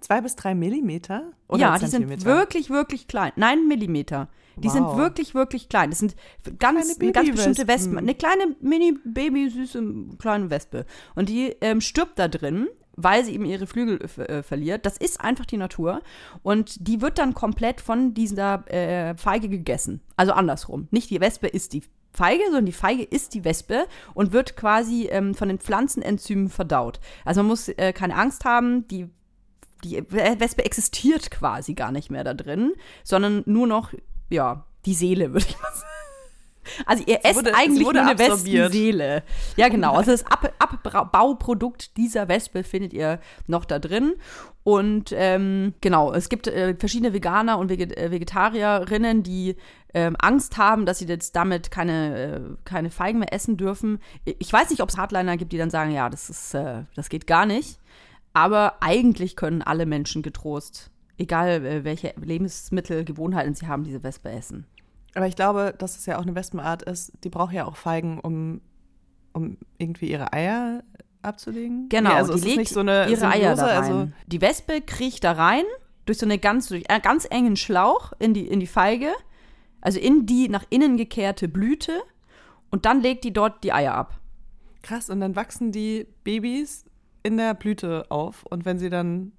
Zwei bis drei Millimeter? Oder
ja, die sind wirklich, wirklich klein. Nein, Millimeter. Die wow. sind wirklich, wirklich klein. Das sind ganz, ganz bestimmte Wespen. Eine kleine, mini-baby, süße, kleine Wespe. Und die ähm, stirbt da drin weil sie eben ihre Flügel äh, verliert. Das ist einfach die Natur. Und die wird dann komplett von dieser äh, Feige gegessen. Also andersrum. Nicht die Wespe ist die Feige, sondern die Feige ist die Wespe und wird quasi ähm, von den Pflanzenenzymen verdaut. Also man muss äh, keine Angst haben, die die Wespe existiert quasi gar nicht mehr da drin, sondern nur noch, ja, die Seele, würde ich mal sagen. Also ihr esst wurde, eigentlich nur eine Wespenseele. Ja, genau. Also das Ab Abbauprodukt dieser Wespe findet ihr noch da drin. Und ähm, genau, es gibt äh, verschiedene Veganer und Veget äh, Vegetarierinnen, die ähm, Angst haben, dass sie jetzt damit keine, äh, keine Feigen mehr essen dürfen. Ich weiß nicht, ob es Hardliner gibt, die dann sagen, ja, das ist, äh, das geht gar nicht. Aber eigentlich können alle Menschen getrost, egal äh, welche Lebensmittelgewohnheiten sie haben, diese Wespe essen.
Aber ich glaube, dass es ja auch eine Wespenart ist, die braucht ja auch Feigen, um, um irgendwie ihre Eier abzulegen.
Genau,
nee, also
die legt so eine ihre Symbiose, Eier da rein. Also die Wespe kriecht da rein durch so eine ganz, durch einen ganz engen Schlauch in die, in die Feige, also in die nach innen gekehrte Blüte und dann legt die dort die Eier ab.
Krass, und dann wachsen die Babys in der Blüte auf und wenn sie dann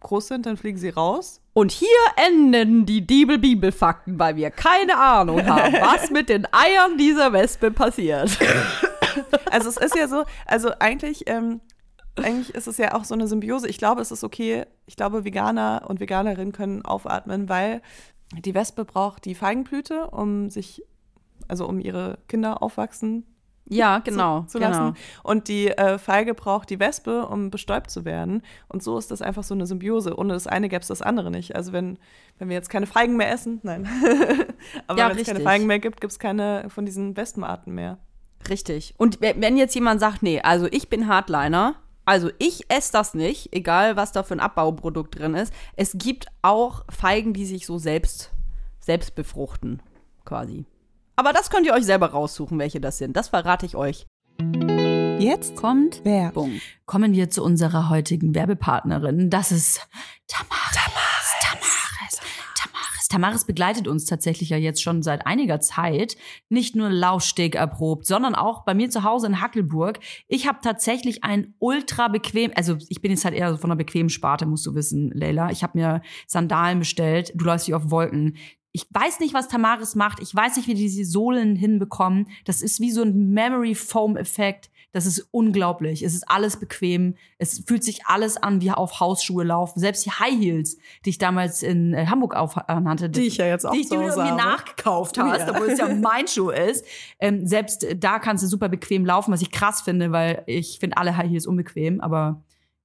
groß sind, dann fliegen sie raus.
Und hier enden die Diebel-Bibel-Fakten, weil wir keine Ahnung haben, was mit den Eiern dieser Wespe passiert.
Also es ist ja so, also eigentlich, ähm, eigentlich ist es ja auch so eine Symbiose. Ich glaube, es ist okay. Ich glaube, Veganer und Veganerinnen können aufatmen, weil die Wespe braucht die Feigenblüte, um sich, also um ihre Kinder aufwachsen
Ja, genau.
zu, zu
genau.
lassen. Und die äh, Feige braucht die Wespe, um bestäubt zu werden. Und so ist das einfach so eine Symbiose. Ohne das eine gäbe es das andere nicht. Also wenn, wenn wir jetzt keine Feigen mehr essen, nein. Aber
Ja,
wenn es keine. Feigen mehr gibt, gibt es keine von diesen Wespenarten mehr.
Richtig. Und we- wenn jetzt jemand sagt, nee, also ich bin Hardliner, also ich esse das nicht, egal was da für ein Abbauprodukt drin ist. Es gibt auch Feigen, die sich so selbst, selbst befruchten, quasi. Aber das könnt ihr euch selber raussuchen, welche das sind. Das verrate ich euch.
Jetzt kommt Werbung.
Kommen wir zu unserer heutigen Werbepartnerin. Das ist Tamaris. Tamaris. Tamaris. Tamaris. Tamaris begleitet uns tatsächlich ja jetzt schon seit einiger Zeit. Nicht nur Laufsteg erprobt, sondern auch bei mir zu Hause in Hackelburg. Ich habe tatsächlich ein ultra bequem, also ich bin jetzt halt eher von einer bequemen Sparte, musst du wissen, Leila. Ich habe mir Sandalen bestellt. Du läufst wie auf Wolken. Ich weiß nicht, was Tamaris macht. Ich weiß nicht, wie die diese Sohlen hinbekommen. Das ist wie so ein Memory Foam Effekt. Das ist unglaublich. Es ist alles bequem. Es fühlt sich alles an wie auf Hausschuhe laufen. Selbst die High Heels, die ich damals in äh, Hamburg aufnannte.
Die ich ja jetzt auch
Die ich
zu
dir
Hause
mir nachgekauft hast,
Ja.
obwohl es ja mein Schuh ist. Ähm, selbst da kannst du super bequem laufen, was ich krass finde, weil ich finde alle High Heels unbequem. Aber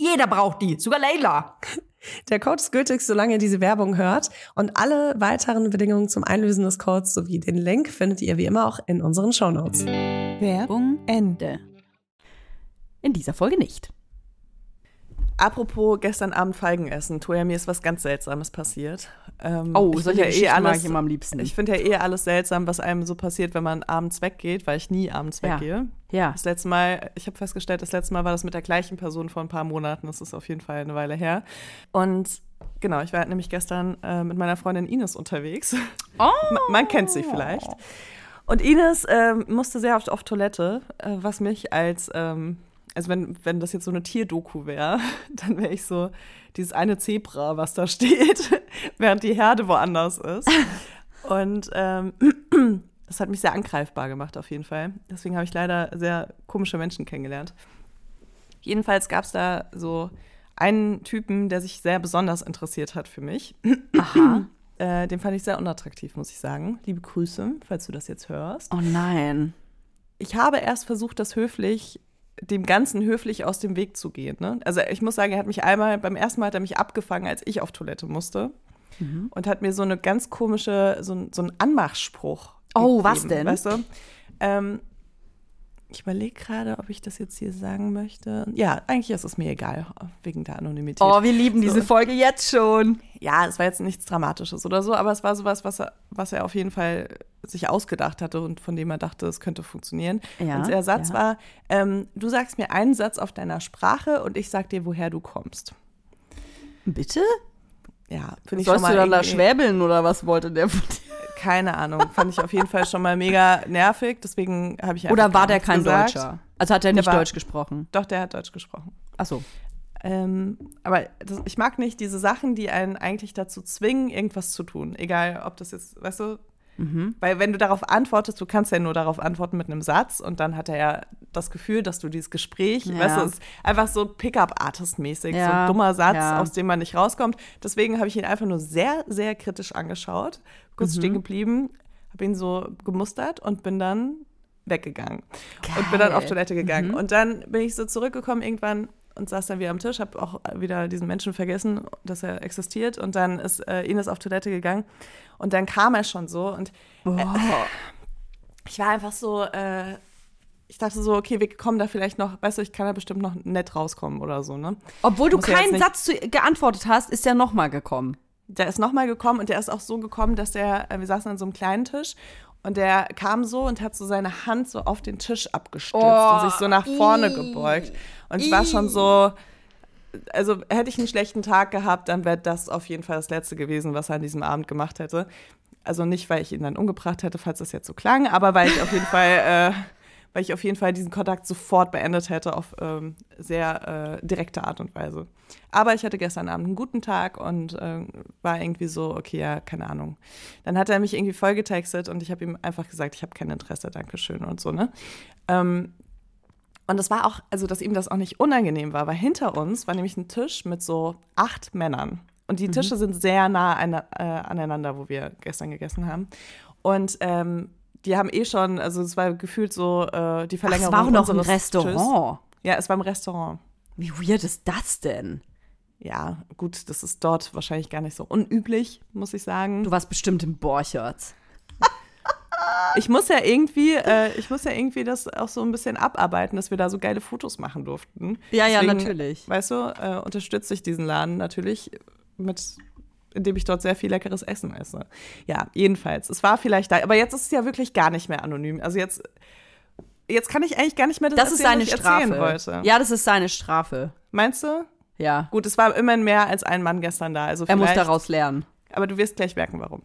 jeder braucht die, sogar Leila.
Der Code ist gültig, solange ihr diese Werbung hört. Und alle weiteren Bedingungen zum Einlösen des Codes sowie den Link findet ihr wie immer auch in unseren Shownotes.
Werbung Ende.
In dieser Folge nicht.
Apropos gestern Abend Feigen essen, Toja, mir ist was ganz Seltsames passiert. Ähm,
Oh,
ich
solche
find
Geschichten mag ich immer am liebsten.
Ich finde ja eh alles seltsam, was einem so passiert, wenn man abends weggeht, weil ich nie abends
Ja.
weggehe.
Ja.
Das letzte Mal, ich habe festgestellt, das letzte Mal war das mit der gleichen Person vor ein paar Monaten. Das ist auf jeden Fall eine Weile her. Und genau, ich war nämlich gestern äh, mit meiner Freundin Ines unterwegs.
Oh.
Ma- Man kennt sie vielleicht. Und Ines ähm, musste sehr oft auf Toilette, äh, was mich als, ähm, also wenn, wenn das jetzt so eine Tierdoku wäre, dann wäre ich so dieses eine Zebra, was da steht, während die Herde woanders ist. Und ähm, das hat mich sehr angreifbar gemacht auf jeden Fall. Deswegen habe ich leider sehr komische Menschen kennengelernt. Jedenfalls gab es da so einen Typen, der sich sehr besonders interessiert hat für mich.
Aha.
Äh, den fand ich sehr unattraktiv, muss ich sagen. Liebe Grüße, falls du das jetzt hörst.
Oh nein.
Ich habe erst versucht, das höflich, dem Ganzen höflich aus dem Weg zu gehen. Ne? Also ich muss sagen, er hat mich einmal, beim ersten Mal hat er mich abgefangen, als ich auf Toilette musste. Und hat mir so eine ganz komische, so, so einen Anmachspruch.
Oh, was
gegeben,
denn?
Weißt du? Ähm, Ich überlege gerade, ob ich das jetzt hier sagen möchte. Ja, eigentlich ist es mir egal, wegen der Anonymität.
Oh, wir lieben diese Folge jetzt schon.
Ja, es war jetzt nichts Dramatisches oder so, aber es war sowas, was er, was er auf jeden Fall sich ausgedacht hatte und von dem er dachte, es könnte funktionieren.
Ja,
und der Satz
ja.
war, ähm, du sagst mir einen Satz auf deiner Sprache und ich sag dir, woher du kommst.
Bitte?
Ja, finde ich
Sollst du dann da schwäbeln oder was wollte der von dir?
Keine Ahnung, fand ich auf jeden Fall schon mal mega nervig, deswegen habe ich
Oder war der kein
gesagt.
Deutscher? Also hat er nicht
war-
Deutsch gesprochen?
Doch, der hat Deutsch gesprochen.
Ach so.
Ähm, aber das, ich mag nicht diese Sachen, die einen eigentlich dazu zwingen, irgendwas zu tun. Egal, ob das jetzt, weißt du,
Mhm.
weil wenn du darauf antwortest, du kannst ja nur darauf antworten mit einem Satz und dann hat er ja das Gefühl, dass du dieses Gespräch,
Ja.
weißt du, ist einfach so Pickup-Artist-mäßig, so
Ja,
ein dummer Satz,
ja.
aus dem man nicht rauskommt. Deswegen habe ich ihn einfach nur sehr, sehr kritisch angeschaut, kurz
Mhm.
stehen geblieben, habe ihn so gemustert und bin dann weggegangen und bin dann auf
Geil.
Toilette
Mhm.
gegangen. Und dann bin ich so zurückgekommen irgendwann und saß dann wieder am Tisch, habe auch wieder diesen Menschen vergessen, dass er existiert. Und dann ist äh, Ines auf Toilette gegangen und dann kam er schon so und
Oh.
ich war einfach so, äh, ich dachte so, okay, wir kommen da vielleicht noch, weißt du, ich kann da bestimmt noch nett rauskommen oder so, ne?
Obwohl du
Muss
keinen Satz zu, geantwortet hast, ist er nochmal gekommen.
Der ist nochmal gekommen und der ist auch so gekommen, dass der, äh, wir saßen an so einem kleinen Tisch und der kam so und hat so seine Hand so auf den Tisch abgestützt
Oh,
und sich so nach vorne
ih,
gebeugt. Und ich war schon so, also hätte ich einen schlechten Tag gehabt, dann wäre das auf jeden Fall das Letzte gewesen, was er an diesem Abend gemacht hätte. Also nicht, weil ich ihn dann umgebracht hätte, falls das jetzt so klang, aber weil ich auf jeden Fall, äh, weil ich auf jeden Fall diesen Kontakt sofort beendet hätte auf ähm, sehr äh, direkte Art und Weise. Aber ich hatte gestern Abend einen guten Tag und äh, war irgendwie so, okay, ja, keine Ahnung. Dann hat er mich irgendwie vollgetextet und ich habe ihm einfach gesagt, ich habe kein Interesse, Dankeschön und so, ne? Ähm, und das war auch, also dass ihm das auch nicht unangenehm war, weil hinter uns war nämlich ein Tisch mit so acht Männern. Und die Tische sind sehr nah eine, äh, aneinander, wo wir gestern gegessen haben. Und ähm, die haben eh schon, also es war gefühlt so äh, die
Ach,
Verlängerung
es war auch noch
unseres
Restaurant.
Tisches. Ja, es war im Restaurant.
Wie weird ist das denn?
Ja, gut, das ist dort wahrscheinlich gar nicht so unüblich, muss ich sagen.
Du warst bestimmt im Borchertz.
Ich muss ja irgendwie, äh, ich muss ja irgendwie das auch so ein bisschen abarbeiten, dass wir da so geile Fotos machen durften.
Ja, ja,
Deswegen,
natürlich.
Weißt du, äh, unterstütze ich diesen Laden natürlich mit, indem ich dort sehr viel leckeres Essen esse. Ja, jedenfalls. Es war vielleicht da, aber jetzt ist es ja wirklich gar nicht mehr anonym. Also jetzt, jetzt kann ich eigentlich gar nicht mehr das,
Das ist
erzählen,
seine
was ich erzählen
Strafe.
wollte.
Ja, das ist seine Strafe.
Meinst du?
Ja.
Gut, es war immerhin mehr als ein Mann gestern da. Also
Er muss daraus lernen.
aber du wirst gleich merken, warum.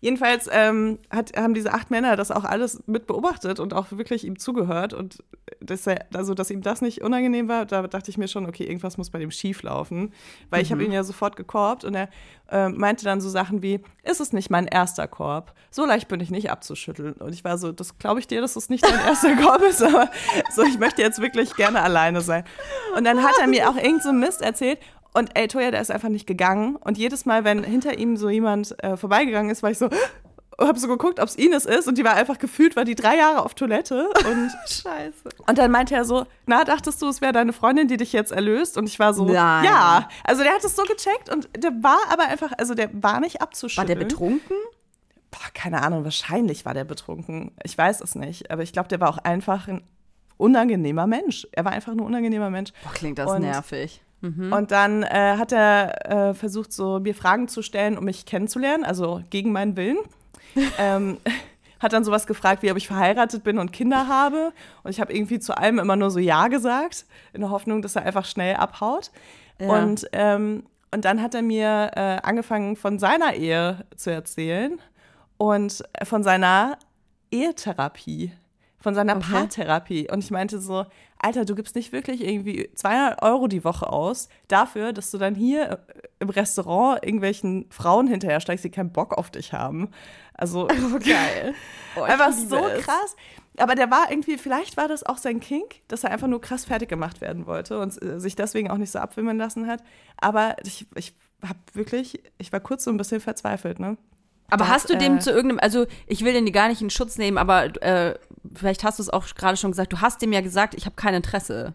Jedenfalls ähm, hat, haben diese acht Männer das auch alles mit beobachtet und auch wirklich ihm zugehört. Und dass er, also, dass ihm das nicht unangenehm war, da dachte ich mir schon, okay, irgendwas muss bei dem schief laufen. Weil ich habe ihn ja sofort gekorbt und er äh, meinte dann so Sachen wie, ist es nicht mein erster Korb? So leicht bin ich nicht abzuschütteln. Und ich war so, das glaube ich dir, dass es nicht dein erster Korb ist, aber so, ich möchte jetzt wirklich gerne alleine sein. Und dann hat er mir auch irgend so Mist erzählt. Und ey, Toya, der ist einfach nicht gegangen. Und jedes Mal, wenn hinter ihm so jemand äh, vorbeigegangen ist, war ich so, hab so geguckt, ob es Ines ist. Und die war einfach gefühlt, war die drei Jahre auf Toilette. Und,
Scheiße.
und dann meinte er so, na, dachtest du, es wäre deine Freundin, die dich jetzt erlöst? Und ich war so,
Nein.
ja. Also der hat es so gecheckt und der war aber einfach, also der war nicht
War
abzuschütteln.
der betrunken?
Boah, keine Ahnung, wahrscheinlich war der betrunken. Ich weiß es nicht. Aber ich glaube, der war auch einfach ein unangenehmer Mensch. Er war einfach ein unangenehmer Mensch.
Boah, klingt das
Und-
nervig.
Und dann äh, hat er äh, versucht, so mir Fragen zu stellen, um mich kennenzulernen, also gegen meinen Willen. ähm, hat dann sowas gefragt, wie ob ich verheiratet bin und Kinder habe. Und ich habe irgendwie zu allem immer nur so Ja gesagt, in der Hoffnung, dass er einfach schnell abhaut.
Ja.
Und, ähm, und dann hat er mir äh, angefangen, von seiner Ehe zu erzählen und von seiner Ehetherapie, von seiner
Okay.
Paartherapie. Und ich meinte so, Alter, du gibst nicht wirklich irgendwie 200 Euro die Woche aus dafür, dass du dann hier äh, im Restaurant irgendwelchen Frauen hinterher steigst, die keinen Bock auf dich haben. Also
geil. Oh,
einfach so
es.
krass. Aber der war irgendwie, vielleicht war das auch sein Kink, dass er einfach nur krass fertig gemacht werden wollte und äh, sich deswegen auch nicht so abwimmeln lassen hat. Aber ich, ich habe wirklich, ich war kurz so ein bisschen verzweifelt, ne?
Aber
Der
hast du dem
äh,
zu irgendeinem, also ich will den gar nicht in Schutz nehmen, aber äh, vielleicht hast du es auch gerade schon gesagt, du hast dem ja gesagt, ich habe kein Interesse.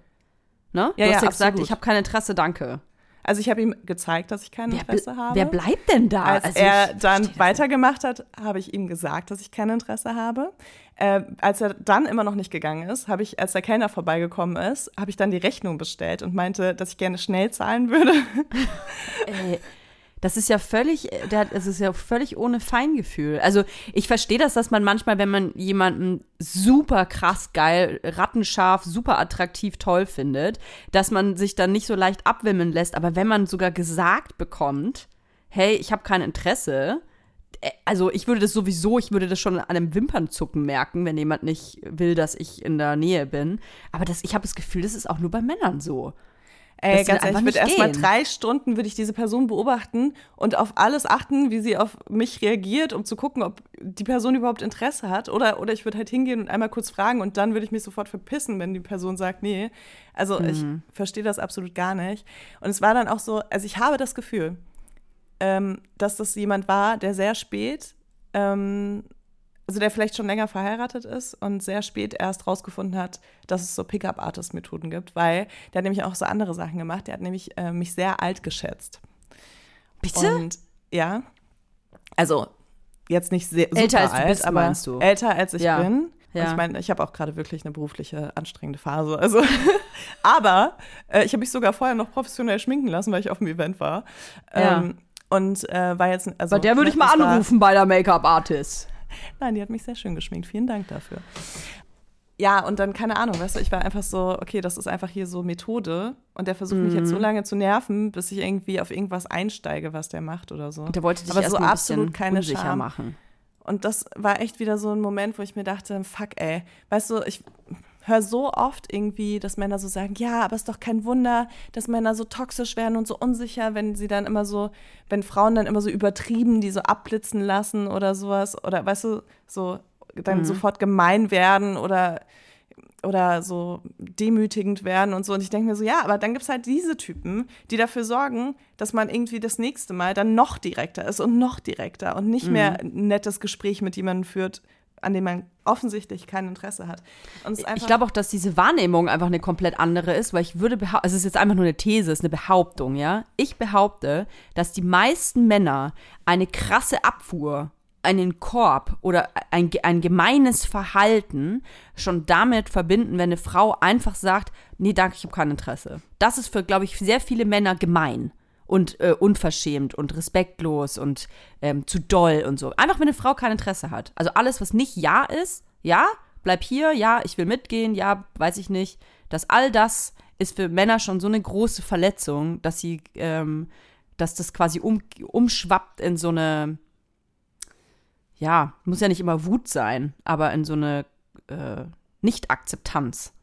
Ne?
Ja,
du
ja,
hast ja gesagt,
absolut.
ich habe kein Interesse, danke.
Also ich habe ihm gezeigt, dass ich kein Interesse habe.
Wer bleibt denn da?
Als
Also
er dann weitergemacht hat, habe ich ihm gesagt, dass ich kein Interesse habe. Äh, als er dann immer noch nicht gegangen ist, habe ich, als der Kellner vorbeigekommen ist, habe ich dann die Rechnung bestellt und meinte, dass ich gerne schnell zahlen würde.
Ey, das ist ja völlig, äh, es ist ja völlig ohne Feingefühl. Also ich verstehe das, dass man manchmal, wenn man jemanden super krass geil, rattenscharf, super attraktiv toll findet, dass man sich dann nicht so leicht abwimmeln lässt. Aber wenn man sogar gesagt bekommt, hey, ich habe kein Interesse, äh, also ich würde das sowieso, ich würde das schon an einem Wimpernzucken merken, wenn jemand nicht will, dass ich in der Nähe bin. Aber das, ich habe das Gefühl, das ist auch nur bei Männern so. Sie
ganz ehrlich, ich würde erstmal drei Stunden würde ich diese Person beobachten und auf alles achten, wie sie auf mich reagiert, um zu gucken, ob die Person überhaupt Interesse hat. Oder, oder ich würde halt hingehen und einmal kurz fragen und dann würde ich mich sofort verpissen, wenn die Person sagt, nee. Also ich
Mhm.
verstehe das absolut gar nicht. Und es war dann auch so, also ich habe das Gefühl, ähm, dass das jemand war, der sehr spät, ähm, also der vielleicht schon länger verheiratet ist und sehr spät erst rausgefunden hat, dass es so Pickup-Artist-Methoden gibt, weil der hat nämlich auch so andere Sachen gemacht. Der hat nämlich äh, mich sehr alt geschätzt.
Bitte?
Und ja, also jetzt nicht sehr
Älter als du
alt,
bist,
aber
meinst du?
älter als ich
Ja.
bin.
Ja.
Ich meine, ich habe auch gerade wirklich eine berufliche anstrengende Phase. Also, aber äh, ich habe mich sogar vorher noch professionell schminken lassen, weil ich auf dem Event war.
Ja.
Ähm, und äh, war jetzt also
Bei der würde ich mal
das war-
anrufen bei der Make-up-Artist.
Nein, die hat mich sehr schön geschminkt. Vielen Dank dafür. Ja, und dann, keine Ahnung, weißt du, ich war einfach so, okay, das ist einfach hier so Methode. Und der versucht mich jetzt
Mhm.
so lange zu nerven, bis ich irgendwie auf irgendwas einsteige, was der macht oder so.
Und der wollte dich
Aber so absolut keine
unsicher
Scham.
machen.
Und das war echt wieder so ein Moment, wo ich mir dachte, fuck, ey, weißt du, ich höre so oft irgendwie, dass Männer so sagen, ja, aber ist doch kein Wunder, dass Männer so toxisch werden und so unsicher, wenn sie dann immer so, wenn Frauen dann immer so übertrieben, die so abblitzen lassen oder sowas, oder weißt du, so dann
Mhm.
sofort gemein werden oder oder so demütigend werden und so. Und ich denke mir so, ja, aber dann gibt es halt diese Typen, die dafür sorgen, dass man irgendwie das nächste Mal dann noch direkter ist und noch direkter und nicht mehr ein nettes Gespräch mit jemandem führt, an dem man offensichtlich kein Interesse hat.
Ich glaube auch, dass diese Wahrnehmung einfach eine komplett andere ist, weil ich würde behaupten, also es ist jetzt einfach nur eine These, es ist eine Behauptung, ja. Ich behaupte, dass die meisten Männer eine krasse Abfuhr, einen Korb oder ein, ein gemeines Verhalten schon damit verbinden, wenn eine Frau einfach sagt, nee, danke, ich habe kein Interesse. Das ist für, glaube ich, sehr viele Männer gemein und äh, unverschämt und respektlos und ähm, zu doll und so. Einfach, wenn eine Frau kein Interesse hat. Also alles, was nicht Ja ist, ja, bleib hier, ja, ich will mitgehen, ja, weiß ich nicht. Dass all das ist für Männer schon so eine große Verletzung, dass sie, ähm, dass das quasi um, umschwappt in so eine, ja, muss ja nicht immer Wut sein, aber in so eine äh, Nicht-Akzeptanz.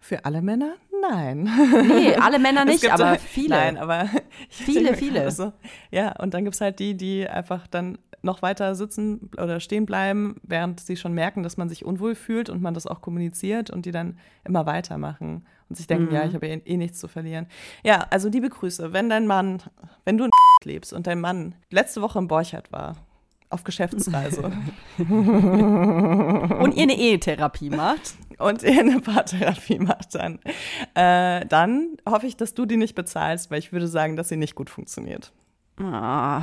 für alle Männer? Nein.
Nee, alle Männer nicht, aber
so-
viele.
Nein, aber
Viele, viele.
So, ja, und dann gibt es halt die, die einfach dann noch weiter sitzen oder stehen bleiben, während sie schon merken, dass man sich unwohl fühlt und man das auch kommuniziert und die dann immer weitermachen und sich denken,
Mhm.
ja, ich habe eh, eh nichts zu verlieren. Ja, also liebe Grüße, wenn dein Mann, wenn du in lebst und dein Mann letzte Woche im Borchert war, auf Geschäftsreise
Und ihr eine Ehetherapie macht.
Und er eine Paartherapie macht dann, äh, dann hoffe ich, dass du die nicht bezahlst, weil ich würde sagen, dass sie nicht gut funktioniert.
Ah.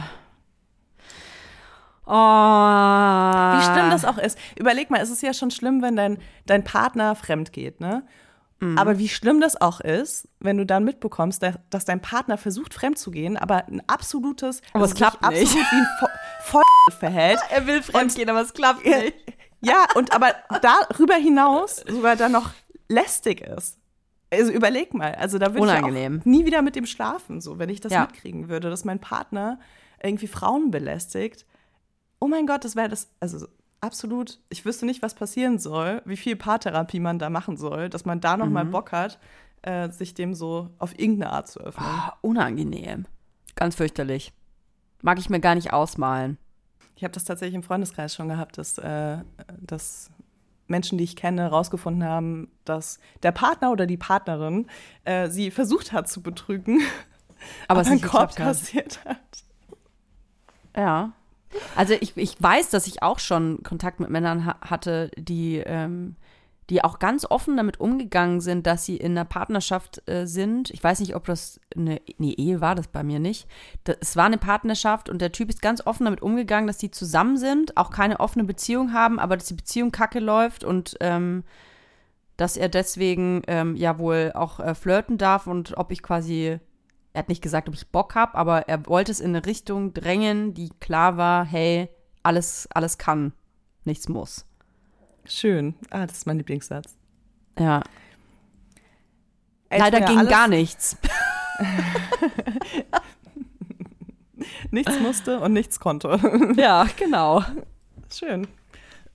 Oh.
Wie schlimm das auch ist. Überleg mal, es ist ja schon schlimm, wenn dein, dein Partner fremd geht, ne?
Mhm.
Aber wie schlimm das auch ist, wenn du dann mitbekommst, dass, dass dein Partner versucht, fremd zu gehen, aber ein absolutes,
Aber es
sich
klappt nicht.
absolut wie ein Vo Voll verhält.
Er will fremdgehen, aber es klappt
Ja, ja, und aber darüber hinaus sogar dann noch lästig ist. Also überleg mal, also da würde ich nie wieder mit dem schlafen, so wenn ich das
Ja.
mitkriegen würde, dass mein Partner irgendwie Frauen belästigt. Oh mein Gott, das wäre das, also absolut, ich wüsste nicht, was passieren soll, wie viel Paartherapie man da machen soll, dass man da noch mal Bock hat, äh, sich dem so auf irgendeine Art zu öffnen.
Ah, unangenehm. Ganz fürchterlich. Mag ich mir gar nicht ausmalen.
Ich habe das tatsächlich im Freundeskreis schon gehabt, dass, äh, dass Menschen, die ich kenne, herausgefunden haben, dass der Partner oder die Partnerin äh, sie versucht hat zu betrügen,
Aber es
einen Korb kassiert hat.
Ja. Also ich, ich weiß, dass ich auch schon Kontakt mit Männern ha hatte, die, ähm, die auch ganz offen damit umgegangen sind, dass sie in einer Partnerschaft äh, sind. Ich weiß nicht, ob das eine, nee, Ehe war das bei mir nicht. Das, es war eine Partnerschaft und der Typ ist ganz offen damit umgegangen, dass die zusammen sind, auch keine offene Beziehung haben, aber dass die Beziehung kacke läuft und ähm, dass er deswegen ähm, ja wohl auch äh, flirten darf und ob ich quasi, er hat nicht gesagt, ob ich Bock habe, aber er wollte es in eine Richtung drängen, die klar war, hey, alles, alles kann, nichts muss.
Schön. Ah, das ist mein Lieblingssatz.
Ja.
Ey,
Leider ging
alles-
gar nichts.
Nichts musste und nichts konnte.
ja, genau.
Schön.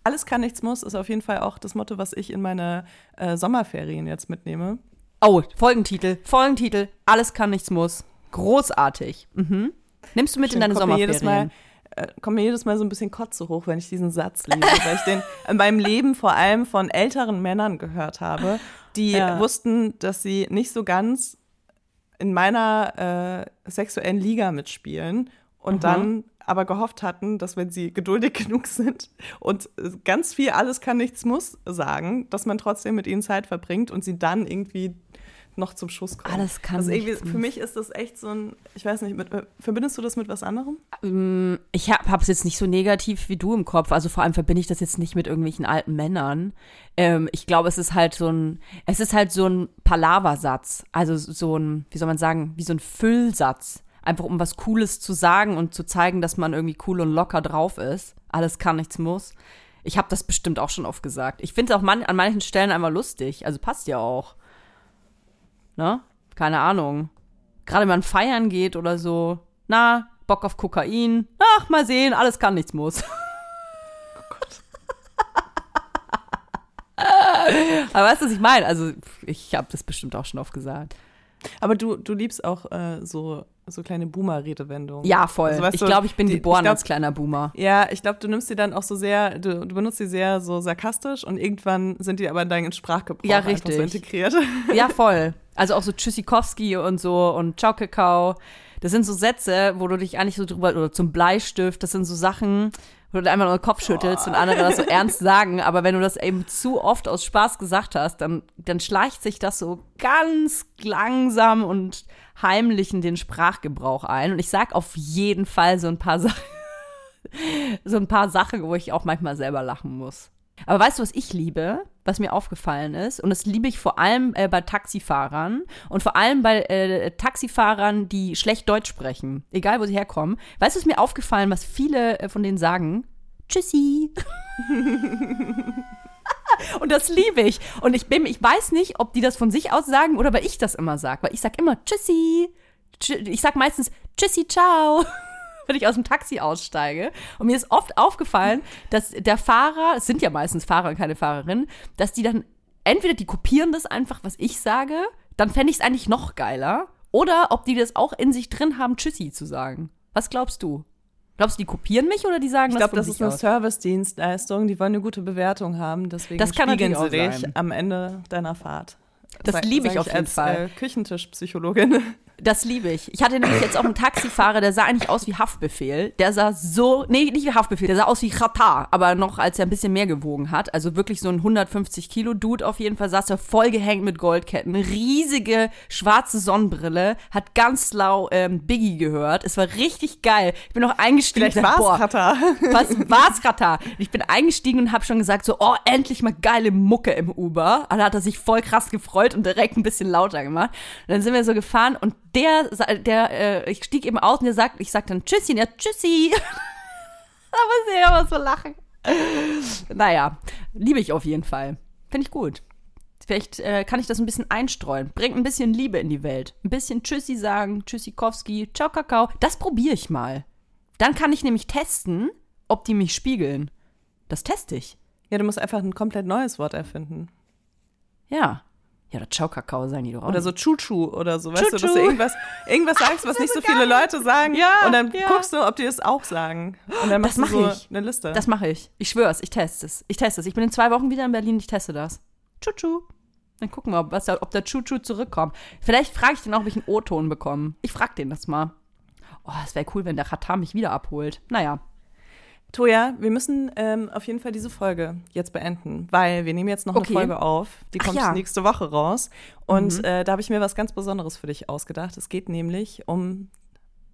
Alles kann, nichts muss ist auf jeden Fall auch das Motto, was ich in meine äh, Sommerferien jetzt mitnehme.
Oh, Folgentitel, Folgentitel, alles kann, nichts muss. Großartig. Mhm. Nimmst du mit in deine Sommerferien?
Äh, kommt mir jedes Mal so ein bisschen Kotze hoch, wenn ich diesen Satz lese, weil ich den in meinem Leben vor allem von älteren Männern gehört habe, die
Ja.
wussten, dass sie nicht so ganz in meiner äh, sexuellen Liga mitspielen und dann aber gehofft hatten, dass wenn sie geduldig genug sind und ganz viel alles kann, nichts muss sagen, dass man trotzdem mit ihnen Zeit verbringt und sie dann irgendwie noch zum Schuss kommen.
Alles kann,
also irgendwie, Für mich ist das echt so ein, ich weiß nicht, mit, äh, verbindest du das mit was anderem?
Ähm, Ich habe es jetzt nicht so negativ wie du im Kopf. Also vor allem verbinde ich das jetzt nicht mit irgendwelchen alten Männern. Ähm, ich glaube, es ist halt so ein, es ist halt so ein Palaversatz. Also so ein, wie soll man sagen, wie so ein Füllsatz. Einfach um was Cooles zu sagen und zu zeigen, dass man irgendwie cool und locker drauf ist. Alles kann, nichts muss. Ich habe das bestimmt auch schon oft gesagt. Ich finde es auch man, an manchen Stellen einfach lustig. Also passt ja auch. Ne? Keine Ahnung. Gerade wenn man feiern geht oder so. Na, Bock auf Kokain. Ach, mal sehen, alles kann, nichts muss. Aber weißt du, was ich meine? Also, ich habe das bestimmt auch schon oft gesagt.
Aber du, du liebst auch äh, so, so kleine Boomer-Redewendungen.
Ja, voll.
Also,
ich glaube, ich bin
die-
geboren
ich glaub-
als kleiner Boomer.
Ja, ich glaube, du nimmst die dann auch so sehr, du, du benutzt die sehr so sarkastisch und irgendwann sind die aber in deinen Sprachgebrauch
Ja,
einfach so
richtig.
integriert.
Ja, voll. Also auch so Tschüssikowski und so und Ciao Kakao. Das sind so Sätze, wo du dich eigentlich so drüber, oder zum Bleistift, das sind so Sachen, wo du einmal nur den Kopf schüttelst und andere das so ernst sagen. Aber wenn du das eben zu oft aus Spaß gesagt hast, dann, dann schleicht sich das so ganz langsam und heimlich in den Sprachgebrauch ein. Und ich sag auf jeden Fall so ein paar Sachen, so ein paar Sachen, wo ich auch manchmal selber lachen muss. Aber weißt du, was ich liebe, was mir aufgefallen ist? Und das liebe ich vor allem äh, bei Taxifahrern und vor allem bei äh, Taxifahrern, die schlecht Deutsch sprechen, egal wo sie herkommen. Weißt du, was mir aufgefallen, was viele äh, von denen sagen? Tschüssi. und das liebe ich. Und ich bin, ich weiß nicht, ob die das von sich aus sagen oder weil ich das immer sage. Weil ich sag immer Tschüssi. Tschü- Ich sag meistens Tschüssi, ciao wenn ich aus dem Taxi aussteige. Und mir ist oft aufgefallen, dass der Fahrer, es sind ja meistens Fahrer und keine Fahrerinnen, dass die dann entweder die kopieren das einfach, was ich sage, dann fände ich es eigentlich noch geiler. Oder ob die das auch in sich drin haben, Tschüssi zu sagen. Was glaubst du? Glaubst du, die kopieren mich oder die sagen
Ich
das
glaube,
von
das ist eine? Service-Dienstleistung. Die wollen eine gute Bewertung haben. Deswegen
Das kann
spiegeln sie dich am Ende deiner Fahrt.
Das liebe ich auf jeden
als,
Fall.
Äh, Küchentischpsychologin.
Das liebe ich. Ich hatte nämlich jetzt auch einen Taxifahrer, der sah eigentlich aus wie Haftbefehl. Der sah so, nee, nicht wie Haftbefehl, der sah aus wie Katar, aber noch als er ein bisschen mehr gewogen hat. Also wirklich so ein 150 Kilo Dude auf jeden Fall, saß er voll gehängt mit Goldketten, riesige schwarze Sonnenbrille, hat ganz lau ähm, Biggie gehört. Es war richtig geil. Ich bin noch eingestiegen.
Vielleicht war es Katar.
was war's Katar? Ich bin eingestiegen und habe schon gesagt so, oh, endlich mal geile Mucke im Uber. Und da hat er sich voll krass gefreut und direkt ein bisschen lauter gemacht. Und dann sind wir so gefahren und der, der, äh, ich stieg eben aus und der sagt, ich sag dann Tschüssi, und er Tschüssi. da muss ich immer so lachen. Naja, liebe ich auf jeden Fall. Finde ich gut. Vielleicht äh, kann ich das ein bisschen einstreuen. Bringt ein bisschen Liebe in die Welt. Ein bisschen Tschüssi sagen, Tschüssikowski, Ciao Kakao. Das probiere ich mal. Dann kann ich nämlich testen, ob die mich spiegeln. Das teste ich.
Ja, du musst einfach ein komplett neues Wort erfinden.
Ja. Ja, oder Ciao Kakao sagen die doch auch.
Oder so Chuchu oder so, weißt du, dass
Chuchu.
du irgendwas, irgendwas sagst, was nicht so viele Leute sagen.
Ja,
und dann
ja.
guckst du, ob die es auch sagen. Und dann
Das
machst du
mach
so
ich.
eine Liste.
Das mache ich. Ich schwör's, ich teste es. Ich teste es. Ich bin in zwei Wochen wieder in Berlin, ich teste das. Chuchu. Dann gucken wir, ob, was, da- ob der Chuchu zurückkommt. Vielleicht frage ich den auch, ob ich einen O-Ton bekomme. Ich frage den das mal. Oh, es wäre cool, wenn der Katar mich wieder abholt. Naja.
Toja, wir müssen ähm, auf jeden Fall diese Folge jetzt beenden, weil wir nehmen jetzt noch
Okay.
eine Folge auf. Die kommt
ja.
nächste Woche raus. Und
Mhm.
äh, da habe ich mir was ganz Besonderes für dich ausgedacht. Es geht nämlich um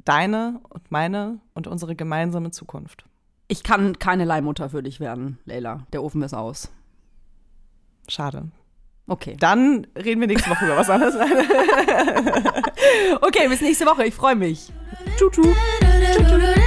deine und meine und unsere gemeinsame Zukunft.
Ich kann keine Leihmutter für dich werden, Leila. Der Ofen ist aus.
Schade.
Okay.
Dann reden wir nächste Woche über was anderes.
Okay, bis nächste Woche. Ich freue mich.
Tschu, tschu.
do do